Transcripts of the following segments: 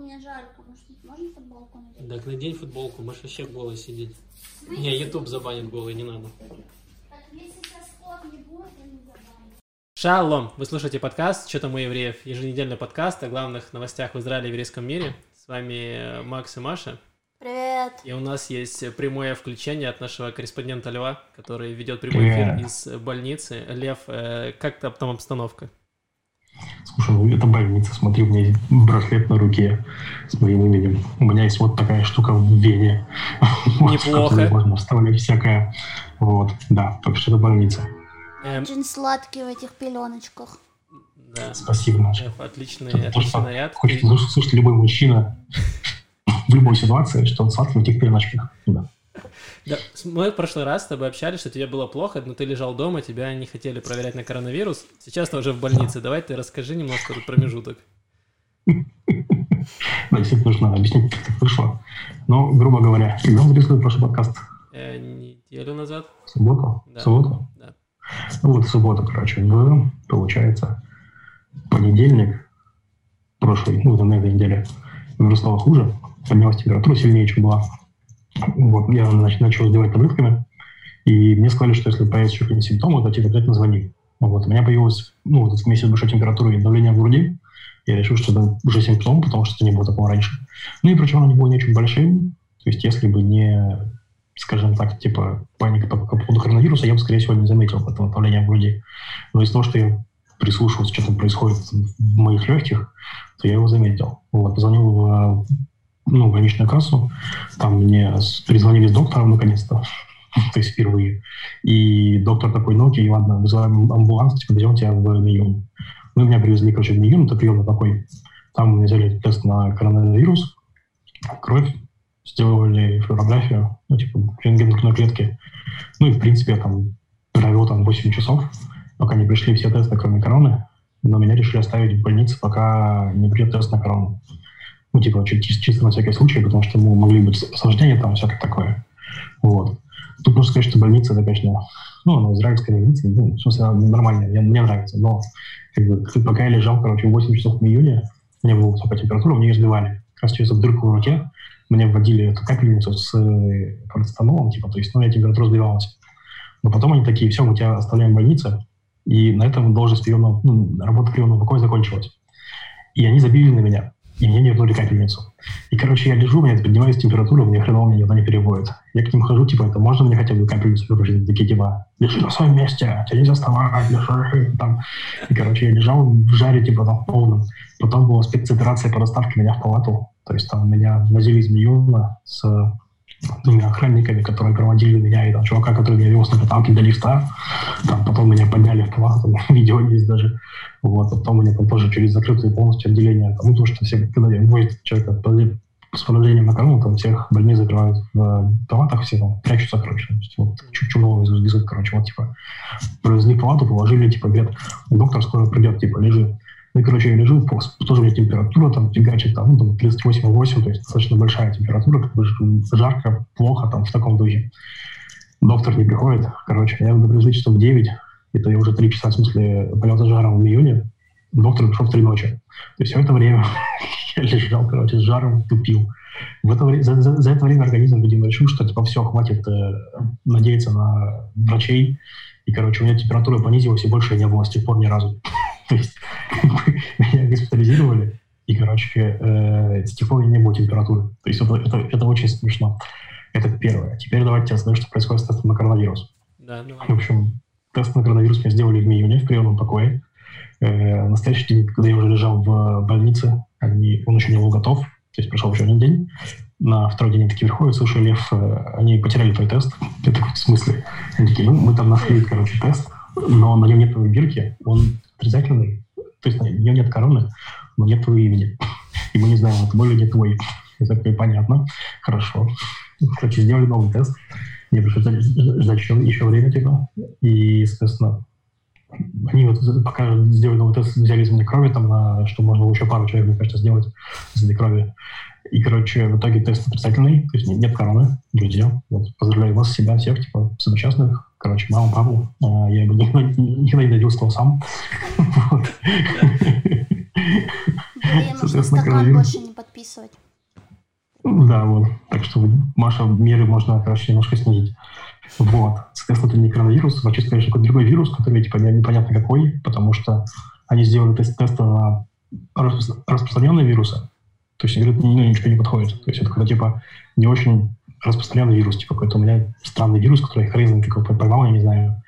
мне жарко. Может, можно футболку надеть? Так надень футболку, можешь вообще голый сидеть. Не, YouTube забанит голый, не надо. Так, если сейчас ход не будет, я не забаню. Шалом! Вы слушаете подкаст «Что там у евреев?» Еженедельный подкаст о главных новостях в Израиле и еврейском мире. С вами э, Макс и Маша. Привет. И у нас есть прямое включение от нашего корреспондента Льва, который ведет прямой эфир Привет. из больницы. Лев, э, как там обстановка? Слушай, ну это больница, смотри, у меня есть браслет на руке с моим именем. У меня есть вот такая штука в вене. Вот, Неплохо. Можно вставлять всякое. Вот, да, так что это больница. Эм, Очень сладкий в этих пеленочках. да. Спасибо, Маша. Отличный, Это отличный наряд. Хочет услышать слышать любой мужчина в любой ситуации, что он сладкий в этих переночках. Да. Да, мы в прошлый раз с тобой общались, что тебе было плохо, но ты лежал дома, тебя не хотели проверять на коронавирус. Сейчас ты уже в больнице. Давай ты расскажи немножко этот промежуток. Да, действительно нужно объяснить, как так вышло. Но, грубо говоря, когда мы записывали прошлый подкаст? Э, неделю назад? В субботу? Да. В субботу? Да. Ну вот в субботу, короче, в, получается, понедельник прошлый, ну, на этой неделе, мне стало хуже, поднялась температура сильнее, чем была. Вот, я нач- начал сдевать таблетками, и мне сказали, что если появятся еще какие-нибудь симптомы, то тебе обязательно звони. Вот, у меня появилась, ну, вот вместе с большой температурой и давлением в груди, я решил, что это уже симптом, потому что не было такого раньше. Ну и причем оно не было не очень большим, то есть если бы не, скажем так, типа паника по, по поводу коронавируса, я бы, скорее всего, не заметил этого давления в груди. Но из-за того, что я прислушивался, что там происходит в моих легких, то я его заметил. Вот, позвонил в ну, больничную кассу, там мне перезвонили с доктором наконец-то, то есть впервые. И доктор такой, ну окей, ладно, вызываем амбуланс, типа, берем тебя в Миюн. Ну, меня привезли, короче, в Миюн, это приемный такой. Там мне взяли тест на коронавирус, кровь, сделали флюорографию, ну, типа, рентген грудной клетки. Ну, и, в принципе, я там провел там 8 часов, пока не пришли все тесты, кроме короны. Но меня решили оставить в больнице, пока не придет тест на корону. Ну, типа, чисто, чисто на всякий случай, потому что ну, могли быть осложнения там, всякое такое. Вот. Тут нужно сказать, что больница, это, конечно, ну, она израильская больница, ну, в смысле, нормальная, мне, мне нравится, но как бы, пока я лежал, короче, 8 часов в июне, у меня была высокая температура, мне ее сбивали. Как раз через дырку в руке мне вводили эту капельницу с э, парацетамолом, типа, то есть, ну, меня температура сбивалась. Но потом они такие, все, мы тебя оставляем в больнице, и на этом должность приемного, ну, работа приемного покоя закончилась. И они забили на меня, и мне не вернули капельницу. И, короче, я лежу, у меня поднимается температура, мне хреново меня никуда не переводит. Я к ним хожу, типа, это можно мне хотя бы капельницу выпустить? Такие, типа, лежи на своем месте, тебе нельзя вставать, лежи, там. И, короче, я лежал в жаре, типа, там, полном. Потом была спецоперация по доставке меня в палату. То есть там меня возили из Миюна с двумя охранниками, которые проводили меня, и там чувака, который меня вез на каталке до лифта. Там потом меня подняли в палату, там видео есть даже. Вот, потом меня там тоже через закрытые полностью отделения, там, ну, то, что все, когда возят человека с поражением на корону, там всех больных закрывают в э, палатах, все там прячутся, короче, то есть, вот, чумного везут, короче, вот, типа, привезли в палату, положили, типа, говорят, доктор скоро придет, типа, лежи. Ну, короче, я лежу, тоже у меня температура там фигачит, там, ну, там 38,8, то есть достаточно большая температура, как бы жарко, плохо, там, в таком духе. Доктор не приходит, короче, надо привезли часов в 9, это я уже 3 часа, в смысле, болел жаром в июне, доктор пришел в 3 ночи. То есть все это время я лежал, короче, с жаром, тупил. В это за, за- за это время организм, видимо, решил, что, типа, все, хватит э, надеяться на врачей, и, короче, у меня температура понизилась, и больше не было с тех пор ни разу. То есть как бы, меня госпитализировали, и, короче, э, с тех пор не было температуры. То есть это, это, это очень смешно. Это первое. Теперь давайте я расскажу, что происходит с тестом на коронавирус. Да, ну, В общем, тест на коронавирус мне сделали в июне в приемном покое. Э, на следующий день, когда я уже лежал в больнице, они, он еще не был готов, то есть прошел еще один день. На второй день они такие приходят, слушай, Лев, э, они потеряли твой тест. Я такой, в смысле? Они такие, ну, мы там нашли, короче, тест, но на нем нет бирки, он отрицательный. То есть на нем нет короны, но нет твоего имени. И мы не знаем, это твой или не твой. Я такой, понятно, хорошо. Короче, сделали новый тест. Мне пришлось ждать еще, время, типа. И, соответственно, они вот пока сделали новый тест, взяли из меня крови, там, на, что можно еще пару человек, мне кажется, сделать из этой крови. И, короче, в итоге тест отрицательный, то есть нет короны, друзья. Вот, поздравляю вас, себя, всех, типа, сопричастных. Короче, маму, папу. А, я бы никогда, никогда не добился сам. Соответственно, коронавирус. больше не подписывать. Да, вот. Так что, Маша, меры можно, короче, немножко снизить. Вот. Соответственно, это не коронавирус, чисто, конечно, какой-то другой вирус, который, типа, не- непонятно какой, потому что они сделали тест тесты на распро- распространенные вирусы. То есть, говорят, ну, ничего не подходит. То есть, это какой-то, типа, не очень распространенный вирус. Типа, какой-то у меня странный вирус, который хрен знает, как его поймал, я не знаю.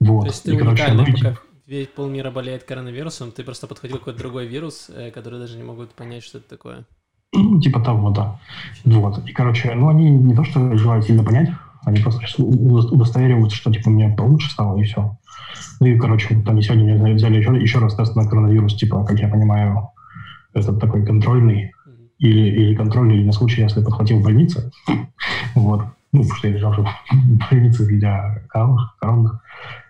Вот. То есть ты И, короче, ну, пока весь полмира болеет коронавирусом, ты просто подхватил какой-то другой вирус, э, который даже не могут понять, что это такое. Ну, типа того, да. Вот. И, короче, ну, они не то, что желают сильно понять, они просто удостовериваются, что, типа, мне получше стало, и все. Ну, и, короче, они сегодня мне взяли- взяли еще, еще раз тест на коронавирус, типа, как я понимаю, это такой контрольный, Или, или контрольный на случай, если подхватил в. Вот. Ну, потому что я лежал в больнице для коронных.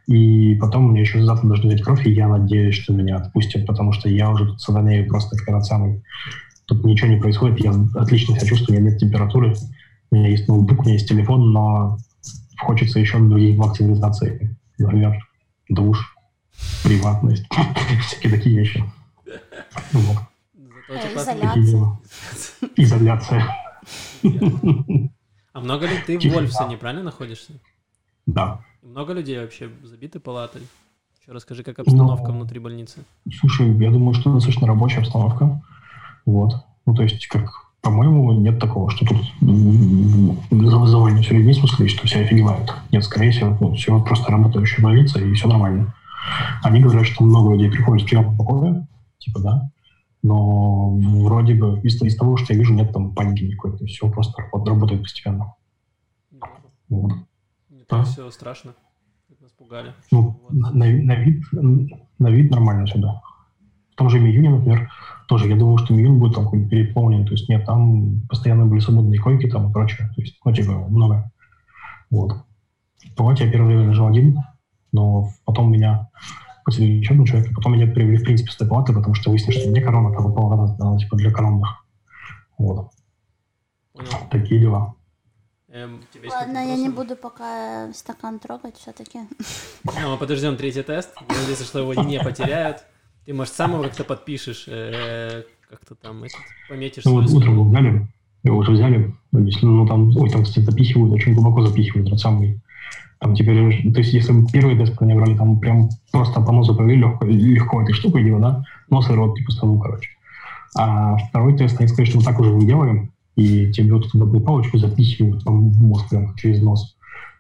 И потом мне еще завтра должны взять кровь, и я надеюсь, что меня отпустят, потому что я уже тут сатанею просто как этот самый. Тут ничего не происходит, я отлично себя чувствую, у меня нет температуры, у меня есть ноутбук, у меня есть телефон, но хочется еще других благ цивилизации. Например, душ, приватность, всякие такие вещи. Вот. Изоляция. Такие дела. Изоляция. А много ли ты в. Вольфсоне, правильно находишься? Да. Много людей вообще забиты палатой? Еще расскажи, как обстановка Ну, внутри больницы. Слушай, я думаю, что достаточно рабочая обстановка. Вот. Ну, то есть, как, по-моему, нет такого, что тут м, за- завалено все людьми, смысле, что все офигевают. Нет, скорее всего, ну, все просто работающая больница, и все нормально. Они говорят, что много людей приходят в прием покоя, типа, да, но вроде бы из, из того, что я вижу, нет там паники никакой, то есть все просто работ- работает постепенно. Вот. Не Да. все страшно. как Нас пугали. Ну, Вот. на, на ви- на вид, на вид нормально сюда. В том же Миюне, например, тоже я думал, что Миюн будет там какой-нибудь переполнен. То есть нет, там постоянно были свободные койки там и прочее. То есть, ну, типа, много. Вот. В палате я первое время лежал один, но потом меня еще один человек, и потом меня привели, в принципе, с этой палаты, потому что выяснилось, что мне корона, как попала она, она, типа, для коронных. Вот. Понял. Такие дела. Эм, Ладно, я не буду пока стакан трогать все-таки. Ну, мы подождем третий тест. Я надеюсь, что его не потеряют. Ты, может, сам его как-то подпишешь, э, как-то там этот, пометишь Ну вот утром его взяли, его уже взяли, ну, ну там, ой, там, кстати, запихивают, очень глубоко запихивают, этот самый, там теперь, то есть если бы первый тест не брали, там прям просто по носу провели легко, легко этой штукой дело, да, нос и рот, типа, ставу, короче. А второй тест, они сказали, что мы так уже не делаем, и тебе вот эту водную палочку запихивают там, в мозг прям через нос,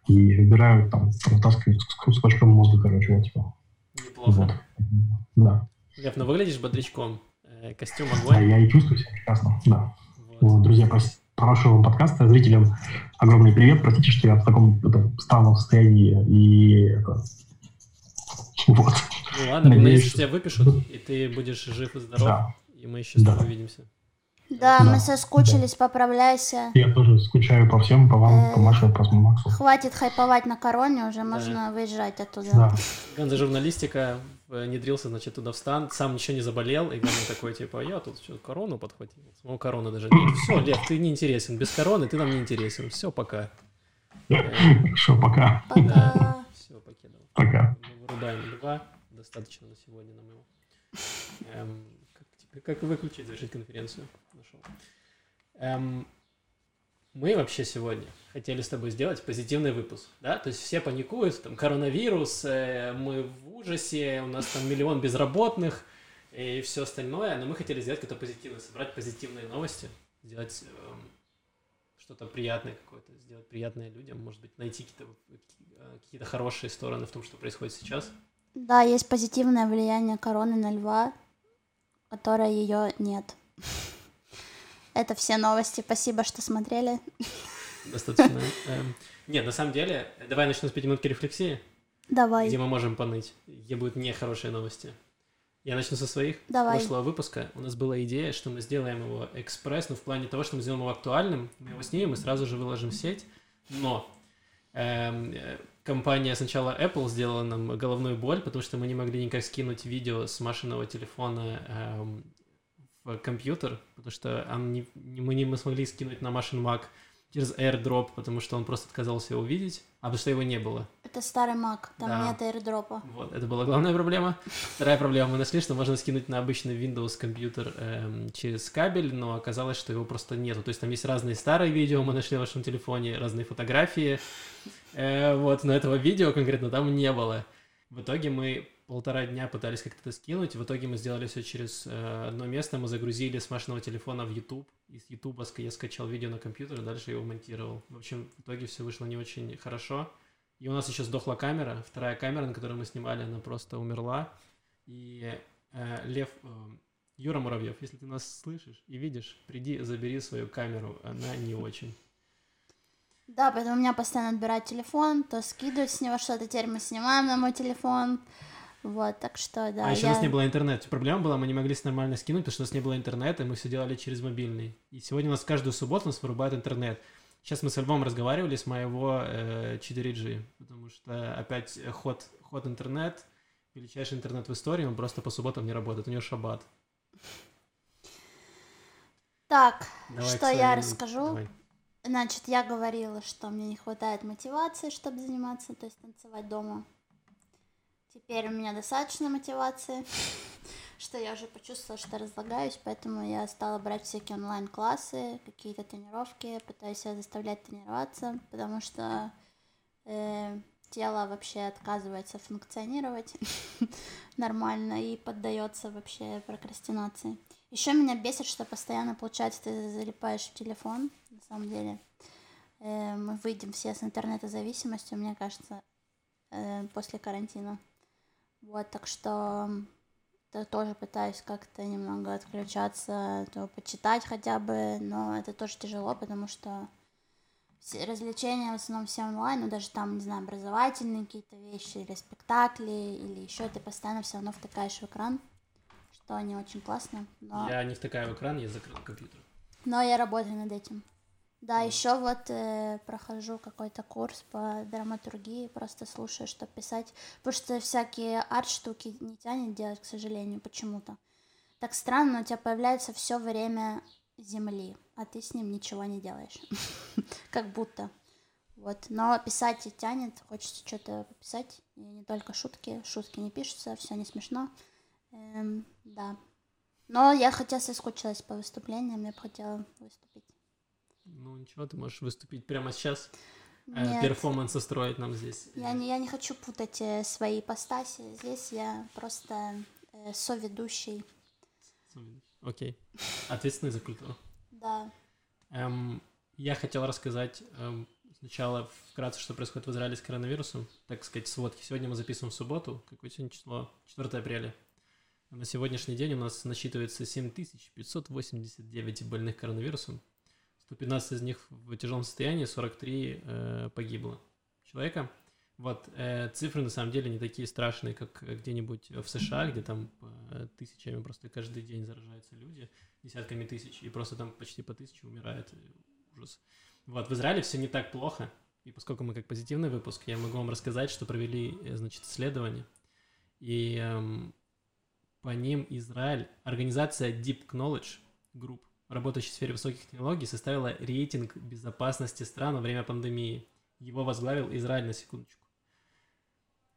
и выбирают там, вытаскивают с кусочком мозга, короче, вот, типа, Неплохо. вот. Да. Лев, ну выглядишь бодрячком. Э, Костюм А огонь. я и чувствую себя прекрасно, да. Вот. Вот, друзья, прос- хорошего вам подкаста. Зрителям огромный привет. Простите, что я в таком это, странном состоянии. И это... Вот. Ну ладно, Надеюсь, надеюсь, что что- тебя выпишут, и ты будешь жив и здоров, Да. и мы еще с Да. тобой увидимся. Да, Да. мы соскучились, поправляйся. Я тоже скучаю по всем, по вам, по Э. Маше, по Максу. Хватит хайповать на короне, уже можно выезжать оттуда. Да. Ганза журналистика внедрился, значит, туда в стан, сам ничего не заболел, и Ганза такой, типа, я тут что, корону подхватил. Самого короны даже нет. Все, Лев, ты не интересен. Без короны ты нам не интересен. Все, пока. Хорошо, пока. Пока. Все, покидал. Пока. Мы вырубаем льва. Достаточно на сегодня нам его. Эм, как, как выключить, завершить конференцию? Нашел. Эм, мы вообще сегодня хотели с тобой сделать позитивный выпуск, да? То есть все паникуют, там коронавирус, э, мы в ужасе, у нас там миллион безработных и все остальное, но мы хотели сделать какое-то позитивное, собрать позитивные новости, сделать эм, что-то приятное какое-то, сделать приятное людям, может быть, найти какие-то, э, какие-то хорошие стороны в том, что происходит сейчас. Да, есть позитивное влияние короны на льва, которое ее нет. Это все новости. Спасибо, что смотрели. Достаточно. эм, Нет, на самом деле, давай начну с пятиминутки рефлексии, Давай. где мы можем поныть, где будут нехорошие новости. Я начну со своих. Давай. Прошлого выпуска у нас была идея, что мы сделаем его экспресс, ну, в плане того, что мы сделаем его актуальным, мы его снимем и сразу же выложим в сеть, но эм, компания сначала Apple сделала нам головную боль, потому что мы не могли никак скинуть видео с машинного телефона эм, в компьютер, потому что он не- мы не мы смогли скинуть на машин Mac через AirDrop, потому что он просто отказался его увидеть, а потому что его не было. Это старый Mac, там Да. нет airdropа. Вот, это была главная проблема. Вторая проблема, мы нашли, что можно скинуть на обычный Windows компьютер эм, через кабель, но оказалось, что его просто нету. То есть там есть разные старые видео, мы нашли в вашем телефоне, разные фотографии. Э, вот, но этого видео конкретно там не было. В итоге мы полтора дня пытались как-то это скинуть. В итоге мы сделали все через э, одно место. Мы загрузили с машинного телефона в YouTube. Из YouTube я скачал видео на компьютер, и дальше его монтировал. В общем, в итоге все вышло не очень хорошо. И у нас еще сдохла камера. Вторая камера, на которой мы снимали, она просто умерла. И э, Лев, э, Юра Муравьев, если ты нас слышишь и видишь, приди, забери свою камеру. Она не очень. Да, поэтому меня постоянно отбирают телефон, то скидывают с него что-то, теперь мы снимаем на мой телефон. Вот, так что, да. а еще у я- нас не было интернета. Проблема была, мы не могли нормально скинуть, потому что у нас не было интернета, и мы все делали через мобильный. И сегодня у нас каждую субботу у нас вырубают интернет. Сейчас мы с Львом разговаривали с моего э, 4G, потому что опять ход, ход интернет, величайший интернет в истории, он просто по субботам не работает, у него шаббат. Так, Давай что я своим- расскажу? Давай. Значит, я говорила, что мне не хватает мотивации, чтобы заниматься, то есть танцевать дома. Теперь у меня достаточно мотивации, что я уже почувствовала, что разлагаюсь, поэтому я стала брать всякие онлайн-классы, какие-то тренировки, пытаюсь себя заставлять тренироваться, потому что э, тело вообще отказывается функционировать нормально и поддается вообще прокрастинации. Еще меня бесит, что постоянно, получается, ты залипаешь в телефон, на самом деле. Э, мы выйдем все с интернета-зависимостью, мне кажется, э, после карантина. Вот, так что то тоже пытаюсь как-то немного отключаться, то почитать хотя бы, но это тоже тяжело, потому что все развлечения в основном все онлайн, ну даже там, не знаю, образовательные какие-то вещи, или спектакли, или еще ты постоянно все равно втыкаешь в экран, что не очень классно, но... Я не втыкаю в экран, я закрыл компьютер. Но я работаю над этим. Да, еще вот э, прохожу какой-то курс по драматургии, просто слушаю, что писать. Потому что всякие арт-штуки не тянет делать, к сожалению, почему-то. Так странно, у тебя появляется все время земли, а ты с ним ничего не делаешь. Как будто. Вот. Но писать и тянет, хочется что-то пописать. И не только шутки. Шутки не пишутся, все не смешно. Эм, да. Но я хотя соскучилась по выступлениям, я бы хотела выступить. Ну ничего, ты можешь выступить прямо сейчас, э, Нет, перформанс устроить нам здесь. я не, я не хочу путать э, свои ипостаси. Здесь я просто э, соведущий. Окей. Ответственный за культуру. Да. Эм, я хотел рассказать эм, сначала вкратце, что происходит в Израиле с коронавирусом. Так сказать, сводки. Сегодня мы записываем в субботу. Какое сегодня число? 4 апреля. На сегодняшний день у нас насчитывается 7589 больных коронавирусом. 115 из них в тяжелом состоянии, 43 э, погибло человека. Вот, э, цифры на самом деле не такие страшные, как где-нибудь в США, где там э, тысячами просто каждый день заражаются люди, десятками тысяч, и просто там почти по тысяче умирает. э, Ужас. Вот, в Израиле все не так плохо, и поскольку мы как позитивный выпуск, я могу вам рассказать, что провели, э, значит, исследование, и эм, по ним Израиль, организация Deep Knowledge Group, работающая в сфере высоких технологий, составила рейтинг безопасности стран во время пандемии. Его возглавил Израиль на секундочку.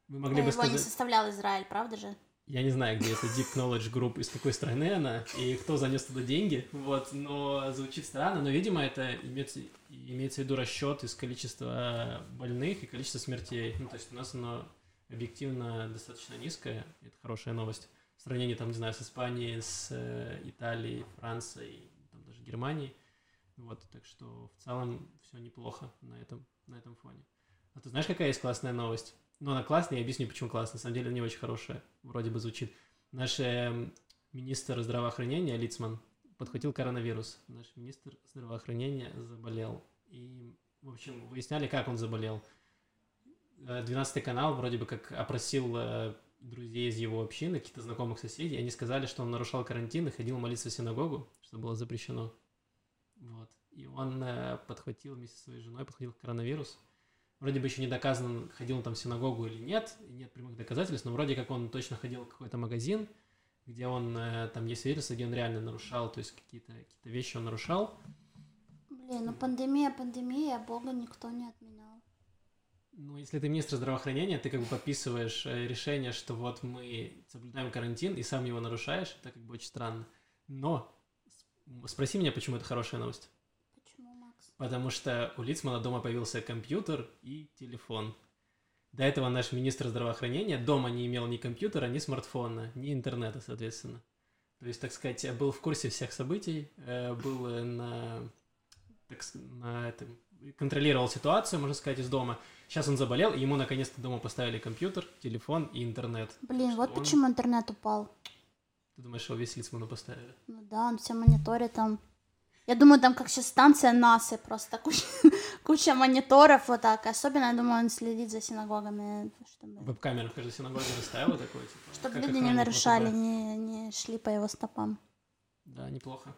Вы могли Но бы его не сказать... составлял Израиль, правда же? Я не знаю, где это Deep Knowledge Group, из какой страны она, и кто занес туда деньги, вот, но звучит странно, но, видимо, это имеется, имеется в виду расчет из количества больных и количества смертей. Ну, то есть у нас оно объективно достаточно низкое, это хорошая новость. В сравнении, там, не знаю, с Испанией, с э, Италией, Францией, Германией. Вот, так что в целом все неплохо на этом, на этом фоне. А ты знаешь, какая есть классная новость? Ну, она классная, я объясню, почему классная. На самом деле, она не очень хорошая, вроде бы звучит. Наш э, министр здравоохранения Лицман подхватил коронавирус. Наш министр здравоохранения заболел. И, в общем, выясняли, как он заболел. Э, 12 канал вроде бы как опросил э, друзей из его общины, каких-то знакомых соседей. Они сказали, что он нарушал карантин и ходил молиться в синагогу, что было запрещено. Вот. И он э, подхватил вместе со своей женой, подхватил коронавирус. Вроде бы еще не доказано, ходил он там в синагогу или нет, нет прямых доказательств, но вроде как он точно ходил в какой-то магазин, где он, э, там есть свидетельство, где он реально нарушал, то есть какие-то какие вещи он нарушал. Блин, ну пандемия, пандемия, бога никто не отменял. Ну, если ты министр здравоохранения, ты как бы подписываешь э, решение, что вот мы соблюдаем карантин, и сам его нарушаешь, это как бы очень странно. Но спроси меня, почему это хорошая новость. Почему, Макс? Потому что у Лицмана дома появился компьютер и телефон. До этого наш министр здравоохранения дома не имел ни компьютера, ни смартфона, ни интернета, соответственно. То есть, так сказать, был в курсе всех событий, э, был на, так, на этом, контролировал ситуацию, можно сказать, из дома. Сейчас он заболел, и ему наконец-то дома поставили компьютер, телефон и интернет. Блин, вот он- почему интернет упал. Ты думаешь, его весь Лицману поставили? Ну да, он все мониторит там. Я думаю, там как сейчас станция НАСА, просто куча, куча мониторов вот так. Особенно, я думаю, он следит за синагогами, чтобы, Веб-камеру в каждой синагоге наставила такой, типа, чтобы люди не нарушали, не, не шли по его стопам. Да, неплохо.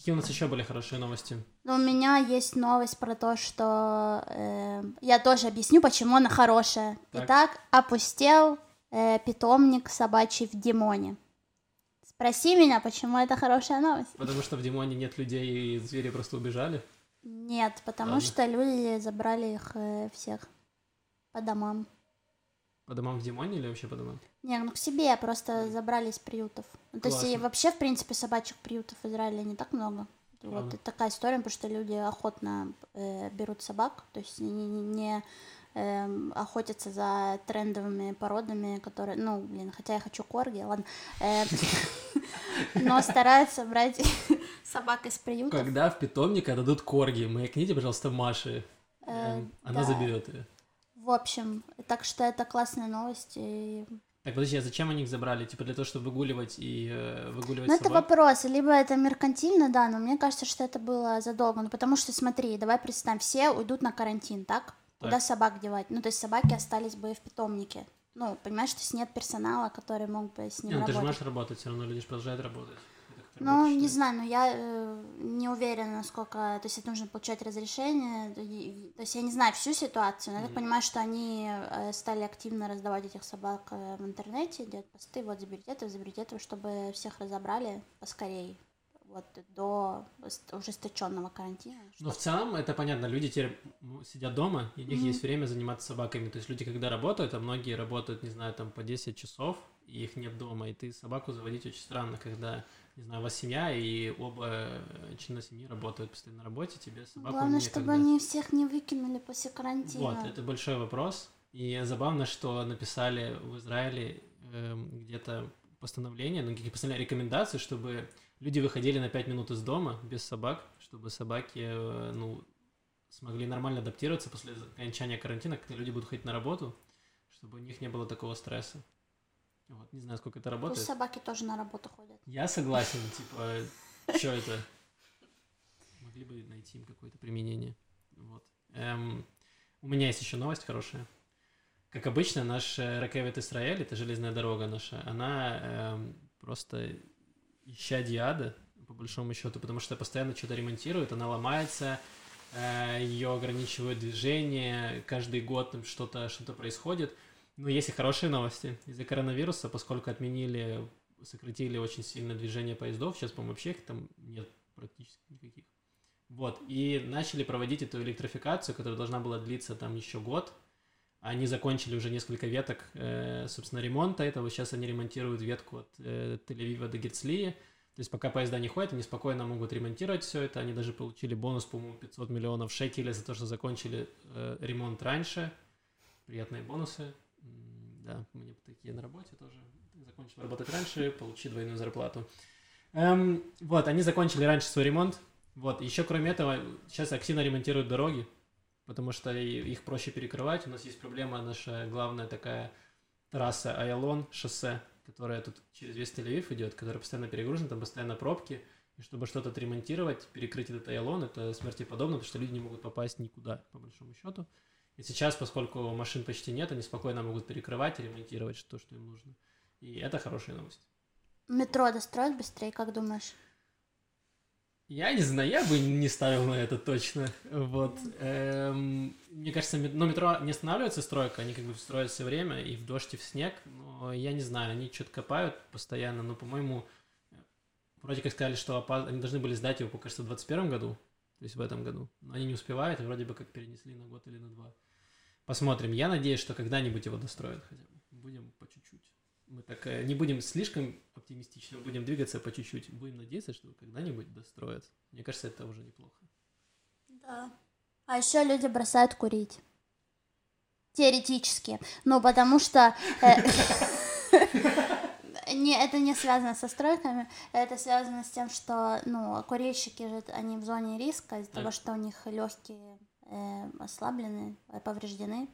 Какие у нас еще были хорошие новости? Но у меня есть новость про то, что э, я тоже объясню, почему она хорошая. Так. Итак, опустел э, питомник собачий в Димоне. Спроси меня, почему это хорошая новость. Потому что в Димоне нет людей, и звери просто убежали. Нет, потому Ладно. что люди забрали их э, всех по домам. По домам в Димоне или вообще по домам? Не, ну к себе просто забрали из приютов. Ну, то есть и вообще, в принципе, собачьих приютов в Израиле не так много. Вот это такая история, потому что люди охотно э, берут собак, то есть не, не- не, эм, охотятся за трендовыми породами, которые, ну, блин, хотя я хочу корги, ладно, Э, но стараются брать собак из приютов. Когда в питомник отдадут корги, маякните, пожалуйста, Маше. Э, Эм, Она заберет ее. В общем, так что это классная новость. И... Так, подожди, а зачем они их забрали? Типа для того, чтобы выгуливать и э, выгуливать Ну, это собак? вопрос. Либо это меркантильно, да, но мне кажется, что это было задолго. Ну, потому что, смотри, давай представим, все уйдут на карантин, так? Куда Так. собак девать? Ну, то есть собаки остались бы в питомнике. Ну, понимаешь, то есть нет персонала, который мог бы с Не, ним ну ты же работать. можешь работать, все равно люди же продолжают работать. Ну, не знаю, но я э, не уверена, насколько... То есть это нужно получать разрешение. То есть я не знаю всю ситуацию, но я так понимаю, что они э, стали активно раздавать этих собак э, в интернете, делать посты, вот заберите этого, заберите этого, чтобы всех разобрали поскорее. Вот до ужесточенного карантина. Но в целом это понятно, люди теперь сидят дома, и у них Мгм. есть время заниматься собаками. То есть люди, когда работают, а многие работают, не знаю, там по 10 часов, и их нет дома, и ты собаку заводить очень странно, когда, не знаю, у вас семья, и оба э, члена семьи работают постоянно на работе, тебе собаку Главное, некогда. чтобы они всех не выкинули после карантина. Вот, это большой вопрос. И забавно, что написали в Израиле эм, где-то постановление, ну, какие постановления, рекомендации, чтобы люди выходили на 5 минут из дома без собак, чтобы собаки, э, ну, смогли нормально адаптироваться после окончания карантина, когда люди будут ходить на работу, чтобы у них не было такого стресса. Вот, не знаю, сколько это Пусть работает. собаки тоже на работу ходят. Я согласен, типа, что это? Могли бы найти им какое-то применение. Вот. Эм, у меня есть еще новость хорошая. Как обычно, наш э, Ракевит Израиль, это железная дорога наша, она эм, просто ища диада, по большому счету, потому что постоянно что-то ремонтируют, она ломается, ее ограничивают движение, каждый год там что-то что происходит. Но есть и хорошие новости. Из-за коронавируса, поскольку отменили, сократили очень сильно движение поездов, сейчас, по-моему, вообще их там нет практически никаких. Вот, и начали проводить эту электрификацию, которая должна была длиться там еще год. Они закончили уже несколько веток, э, собственно, ремонта этого. Сейчас они ремонтируют ветку от э, Тель-Авива до Герцлии. То есть пока поезда не ходят, они спокойно могут ремонтировать все это. Они даже получили бонус, по-моему, 500 миллионов шекелей за то, что закончили э, ремонт раньше. Приятные бонусы. Да, мне такие на работе тоже. Закончил работать раньше, получи двойную зарплату. Эм, вот, они закончили раньше свой ремонт. Вот, еще кроме этого, сейчас активно ремонтируют дороги, потому что их проще перекрывать. У нас есть проблема, наша главная такая трасса Айлон, шоссе, которая тут через весь Тель-Авив идет, которая постоянно перегружена, там постоянно пробки. И чтобы что-то отремонтировать, перекрыть этот Айлон, это смерти подобно, потому что люди не могут попасть никуда, по большому счету. И сейчас, поскольку машин почти нет, они спокойно могут перекрывать и ремонтировать то, что им нужно. И это хорошая новость. Метро достроят быстрее, как думаешь? Я не знаю, я бы не ставил на это точно. Вот. Эм, мне кажется, мет- но метро не останавливается стройка, они как бы строят все время, и в дождь, и в снег. Но я не знаю, они что-то копают постоянно, но, по-моему, вроде как сказали, что опа- они должны были сдать его, кажется, в 2021 году. то есть в этом году. Но они не успевают, и вроде бы как перенесли на год или на два. Посмотрим. Я надеюсь, что когда-нибудь его достроят хотя бы. Будем по чуть-чуть. Мы так э, не будем слишком оптимистичны, будем двигаться по чуть-чуть. Будем надеяться, что когда-нибудь достроят. Мне кажется, это уже неплохо. Да. А еще люди бросают курить. Теоретически. Ну, потому что... э, Не, это не связано со стройками, это связано с тем, что, ну, курильщики же, они в зоне риска из-за того, что у них легкие ослаблены, э, повреждены,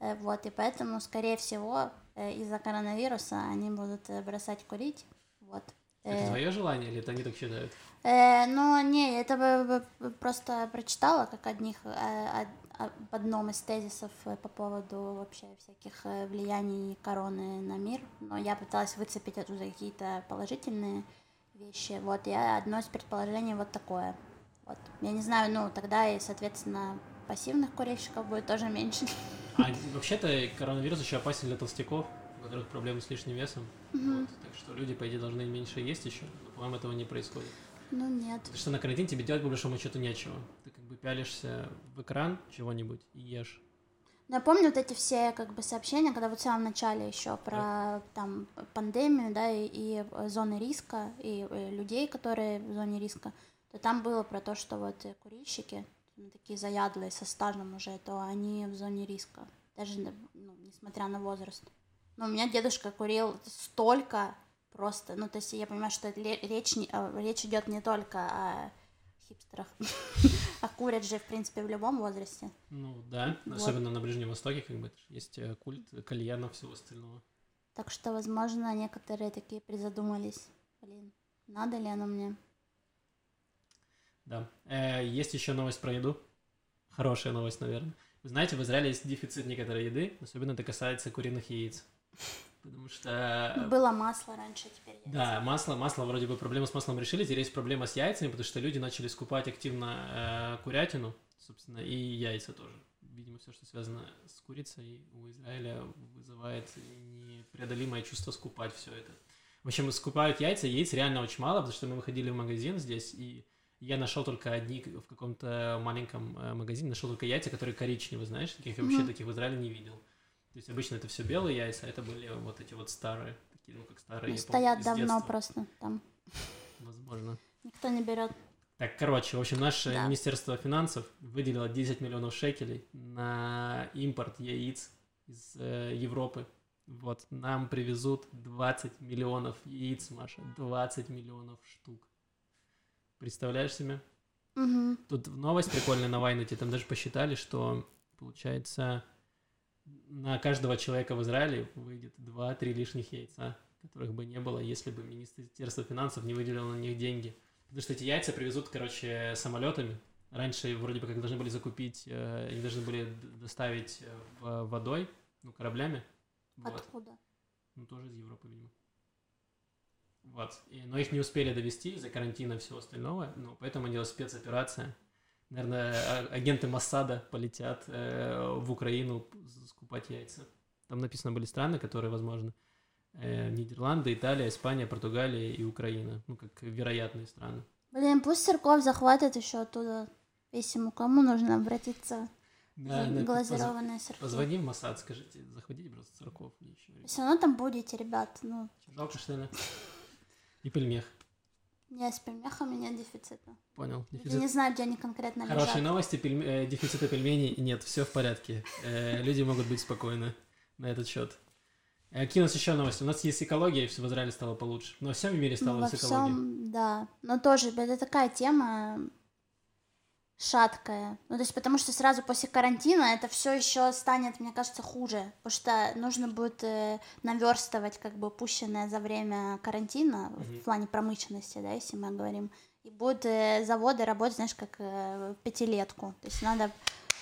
Э, вот, и поэтому, скорее всего, э, из-за коронавируса они будут э, бросать курить, вот. Это Э, твое желание или это они так считают? Э, ну, не, это просто прочитала, как одних, э, од- об одном из тезисов э, по поводу вообще всяких э, влияний короны на мир, но я пыталась выцепить оттуда какие-то положительные вещи, вот, я одно из предположений вот такое, вот, я не знаю, ну, тогда и, соответственно, пассивных курильщиков будет тоже меньше. А вообще-то коронавирус еще опасен для толстяков, у которых проблемы с лишним весом. Вот. Так что люди, по идее, должны меньше есть еще. Но, по-моему, этого не происходит. Ну, нет. Потому что на карантин тебе делать, по большому счету, нечего. Ты как бы пялишься в экран чего-нибудь и ешь. Ну, я помню вот эти все как бы сообщения, когда вот в самом начале еще про там пандемию, да, и, и, э, зоны риска, и э, людей, которые в зоне риска, то там было про то, что вот курильщики, ну, такие заядлые, со стажем уже, то они в зоне риска, даже ну, несмотря на возраст. Но у меня дедушка курил столько просто, ну, то есть я понимаю, что это речь, не- э, речь идет не только о хипстерах, а курят же, в принципе, в любом возрасте. Ну да, особенно на Ближнем Востоке, как бы есть э, культ кальянов, всего остального. Так что, возможно, некоторые такие призадумались. Блин, надо ли оно мне? Да. Э, есть еще новость про еду. Хорошая новость, наверное. Вы знаете, в Израиле есть дефицит некоторой еды, особенно это касается куриных яиц. Потому что Было масло раньше, теперь яйца. Да, масло, масло, вроде бы проблему с маслом решили, теперь есть проблема с яйцами, потому что люди начали скупать активно э, курятину, собственно, и яйца тоже. Видимо, все, что связано с курицей у Израиля вызывает непреодолимое чувство скупать все это. В общем, скупают яйца, яиц реально очень мало, потому что мы выходили в магазин здесь, и я нашел только одни в каком-то маленьком э, магазине, нашел только яйца, которые коричневые, знаешь, таких я вообще таких в Израиле не видел. То есть обычно это все белые яйца, а это были вот эти вот старые, такие, ну как старые. Ну, помню, стоят из давно детства. просто там. Возможно. Никто не берет. Так, короче, в общем, наше Да. Министерство финансов выделило 10 миллионов шекелей на импорт яиц из э, Европы. Вот, нам привезут 20 миллионов яиц, Маша, 20 миллионов штук. Представляешь себе? Мгм. Тут новость прикольная на Вайнете, там даже посчитали, что, получается, на каждого человека в Израиле выйдет 2-3 лишних яйца, которых бы не было, если бы Министерство финансов не выделило на них деньги. Потому что эти яйца привезут, короче, самолетами. Раньше вроде бы как должны были закупить, э, они должны были доставить э, водой, ну, кораблями. Вот. Откуда? Ну, тоже из Европы, видимо. Вот. И- но их не успели довести из-за карантина и всего остального, ну, поэтому делалась спецоперация. Наверное, а- агенты Массада полетят э, в Украину скупать яйца. Там написано были страны, которые, возможно, э, Нидерланды, Италия, Испания, Португалия и Украина. Ну, как вероятные страны. Блин, пусть церковь захватит еще оттуда. Если ему кому нужно обратиться Да, да, поз- сырки. Позвони в Массад, скажите, заходите просто ещё говорить. Все равно там будете, ребят. Ну, Жалко, что ли? И пельмех. я с пельмехами нет дефицита. Понял. Я Дефицит не знаю, где они конкретно Хорошие лежат. новости, пельме- э, дефицита пельменей нет, все в порядке. Э, люди могут быть спокойны на этот счет. Э, Какие у нас еще новости? У нас есть экология, и все в Израиле стало получше. Но во всем мире стало Ну, во с экологией. всем, да. Но тоже это такая тема шаткая. Ну, то есть, потому что сразу после карантина это все еще станет, мне кажется, хуже. Потому что нужно будет э, наверстывать как бы упущенное за время карантина Мгм. в плане промышленности, да, если мы говорим. И будут э, заводы работать, знаешь, как э, пятилетку. То есть надо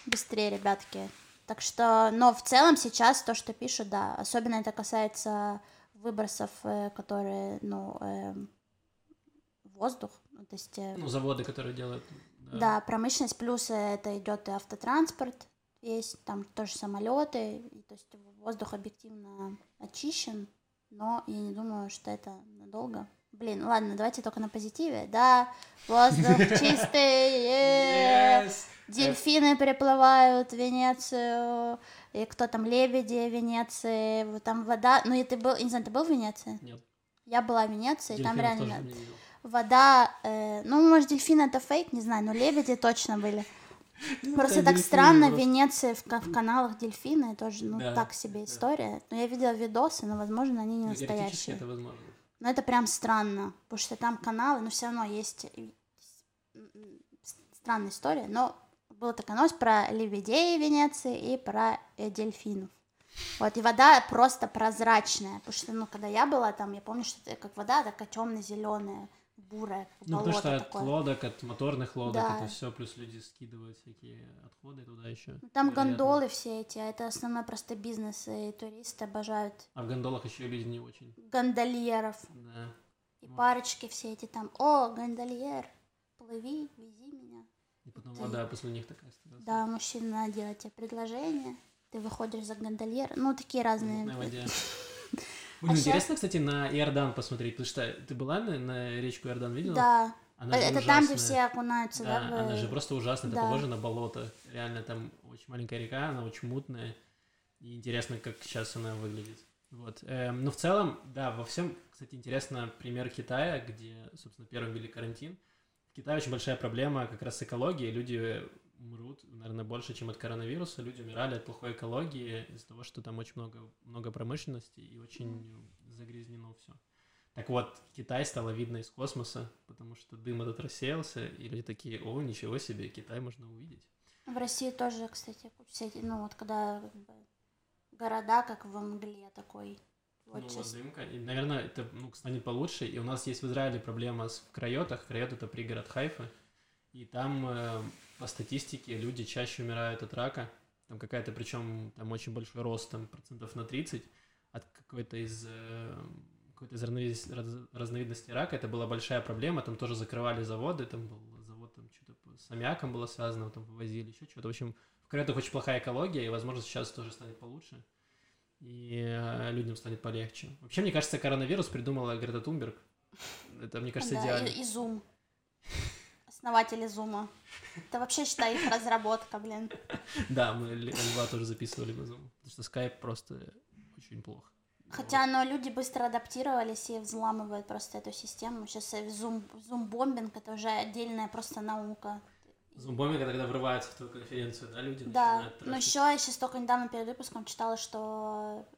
быстрее, ребятки. Так что, но в целом сейчас то, что пишут, да, особенно это касается выбросов, э, которые, ну, в воздух, ну, то есть, э, Ну, заводы, которые делают... да, промышленность, плюс это идет и автотранспорт, весь, там тоже самолеты, и, то есть воздух объективно очищен, но я не думаю, что это надолго. Блин, ладно, давайте только на позитиве. Да, воздух чистый, е, Дельфины переплывают Венецию, и кто там, лебеди Венеции, вот там вода, ну и ты был, не знаю, ты был в Венеции? Нет. Я была в Венеции, и там Дельфинов реально. Вода, э, ну, может, дельфины это фейк, не знаю, но лебеди точно были. Просто да, так странно, в просто. Венеции в, в каналах дельфины тоже, ну, Да, так себе да. история. Но я видела видосы, но, возможно, они не Ну, настоящие. это возможно. Но это прям странно, потому что там каналы, но все равно есть с- странная история. Но была такая новость про лебедей Венеции и про э, дельфинов. Вот, и вода просто прозрачная, потому что, ну, когда я была там, я помню, что это как вода такая темно-зеленая, как Ну, потому что от такое. лодок, от моторных лодок, Да. это все, плюс люди скидывают всякие отходы туда еще. Ну, Там гондолы все эти, а это основной просто бизнес, и туристы обожают А в гондолах еще люди не очень. гондольеров. Да. И Вот. парочки все эти там, о, гондольер, плыви, вези меня. И потом Ты- вода после них такая становится. Да, мужчина делает тебе предложение, ты выходишь за гондольера, ну, такие разные. А Блин, щас- интересно, кстати, на Иордан посмотреть, потому что ты была на, на речку Иордан, видела? Да, Она же это там, где ужасная. все окунаются, да, Да, в- она же просто ужасная, это Да. похоже на болото. Реально, там очень маленькая река, она очень мутная. И интересно, как сейчас она выглядит. Вот. Эм, ну, в целом, да, во всем, кстати, интересно пример Китая, где, собственно, первым ввели карантин. В Китае очень большая проблема как раз с экологией. Люди умрут, наверное, больше, чем от коронавируса. Люди умирали от плохой экологии из-за того, что там очень много, много промышленности и очень загрязнено все. Так вот, Китай стало видно из космоса, потому что дым этот рассеялся, и люди такие, о, ничего себе, Китай можно увидеть. В России тоже, кстати, эти, ну, вот когда как бы, города, как в мгле такой. Вот ну, вот дымка. И, наверное, это ну, станет получше. И у нас есть в Израиле проблема с в Крайотах. Крайот — это пригород Хайфа. И там э, по статистике люди чаще умирают от рака. Там какая-то, причем там очень большой рост, там процентов на 30 от какой-то из э, какой-то из разновидности, раз- разновидности рака. Это была большая проблема. Там тоже закрывали заводы. Там был завод, там что-то с аммиаком было связано, там вывозили еще что-то. В общем, в Крайотах очень плохая экология, и, возможно, сейчас тоже станет получше и э, людям станет полегче. Вообще, мне кажется, коронавирус придумала Грета Тунберг. Это, мне кажется, Да, идеально. и, и Zoom. Основатели Зума. Это вообще, считай, их разработка, блин. Да, мы Льва тоже записывали на Zoom, потому что скайп просто очень плохо. Хотя, но люди быстро адаптировались и взламывают просто эту систему. Сейчас зум, зум-бомбинг это уже отдельная просто наука. Зумбоминг, это когда врываются в твою конференцию, да, люди Да, начинают но еще я сейчас только недавно перед выпуском читала, что э,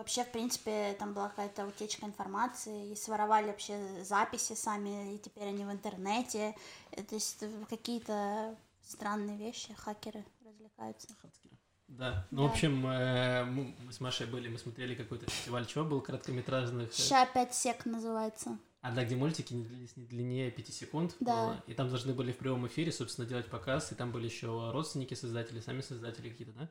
вообще, в принципе, там была какая-то утечка информации, и своровали вообще записи сами, и теперь они в интернете. Э, То есть э, какие-то странные вещи, хакеры развлекаются. Хацкеры. Да, ну, Да. в общем, э, мы с Машей были, мы смотрели какой-то фестиваль, чего был, короткометражных... Ща опять сек называется. А да, где мультики не длились не длиннее 5 секунд. Да. было. И там должны были в прямом эфире, собственно, делать показ. И там были еще родственники создателей, сами создатели какие-то, да?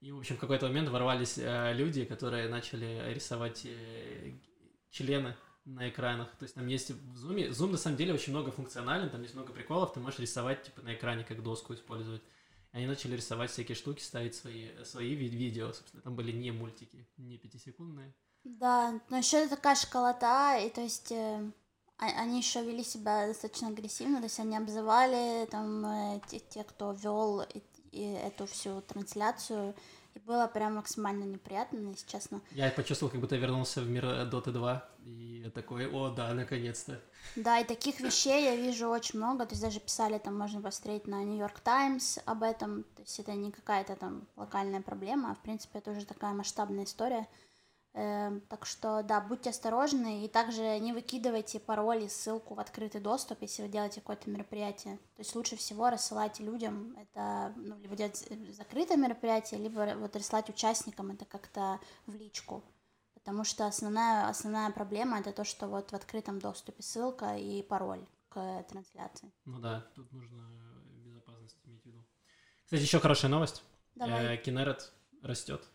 И, в общем, в какой-то момент ворвались э, люди, которые начали рисовать э, члены на экранах. То есть там есть в зуме... Зум, на самом деле, очень много функционален, там есть много приколов. Ты можешь рисовать, типа, на экране, как доску использовать. И они начали рисовать всякие штуки, ставить свои, свои ви- видео, собственно. Там были не мультики, не пятисекундные. Да, но еще это такая школота, и то есть э, а- они еще вели себя достаточно агрессивно, то есть они обзывали там э, те, те, кто вел эту всю трансляцию, и было прям максимально неприятно, если честно. Я почувствовал, как будто я вернулся в мир Dota 2, и такой, о, да, наконец-то. Да, и таких вещей я вижу очень много, то есть даже писали, там можно посмотреть на Нью-Йорк Таймс об этом, то есть это не какая-то там локальная проблема, а в принципе это уже такая масштабная история. Эм, так что, да, будьте осторожны и также не выкидывайте пароль и ссылку в открытый доступ, если вы делаете какое-то мероприятие. То есть лучше всего рассылать людям это, ну, либо делать э, закрытое мероприятие, либо вот рассылать участникам это как-то в личку. Потому что основная, основная проблема это то, что вот в открытом доступе ссылка и пароль к трансляции. Ну да, тут нужно безопасность иметь в виду. Кстати, еще хорошая новость. Давай. Э, Кинерет растет.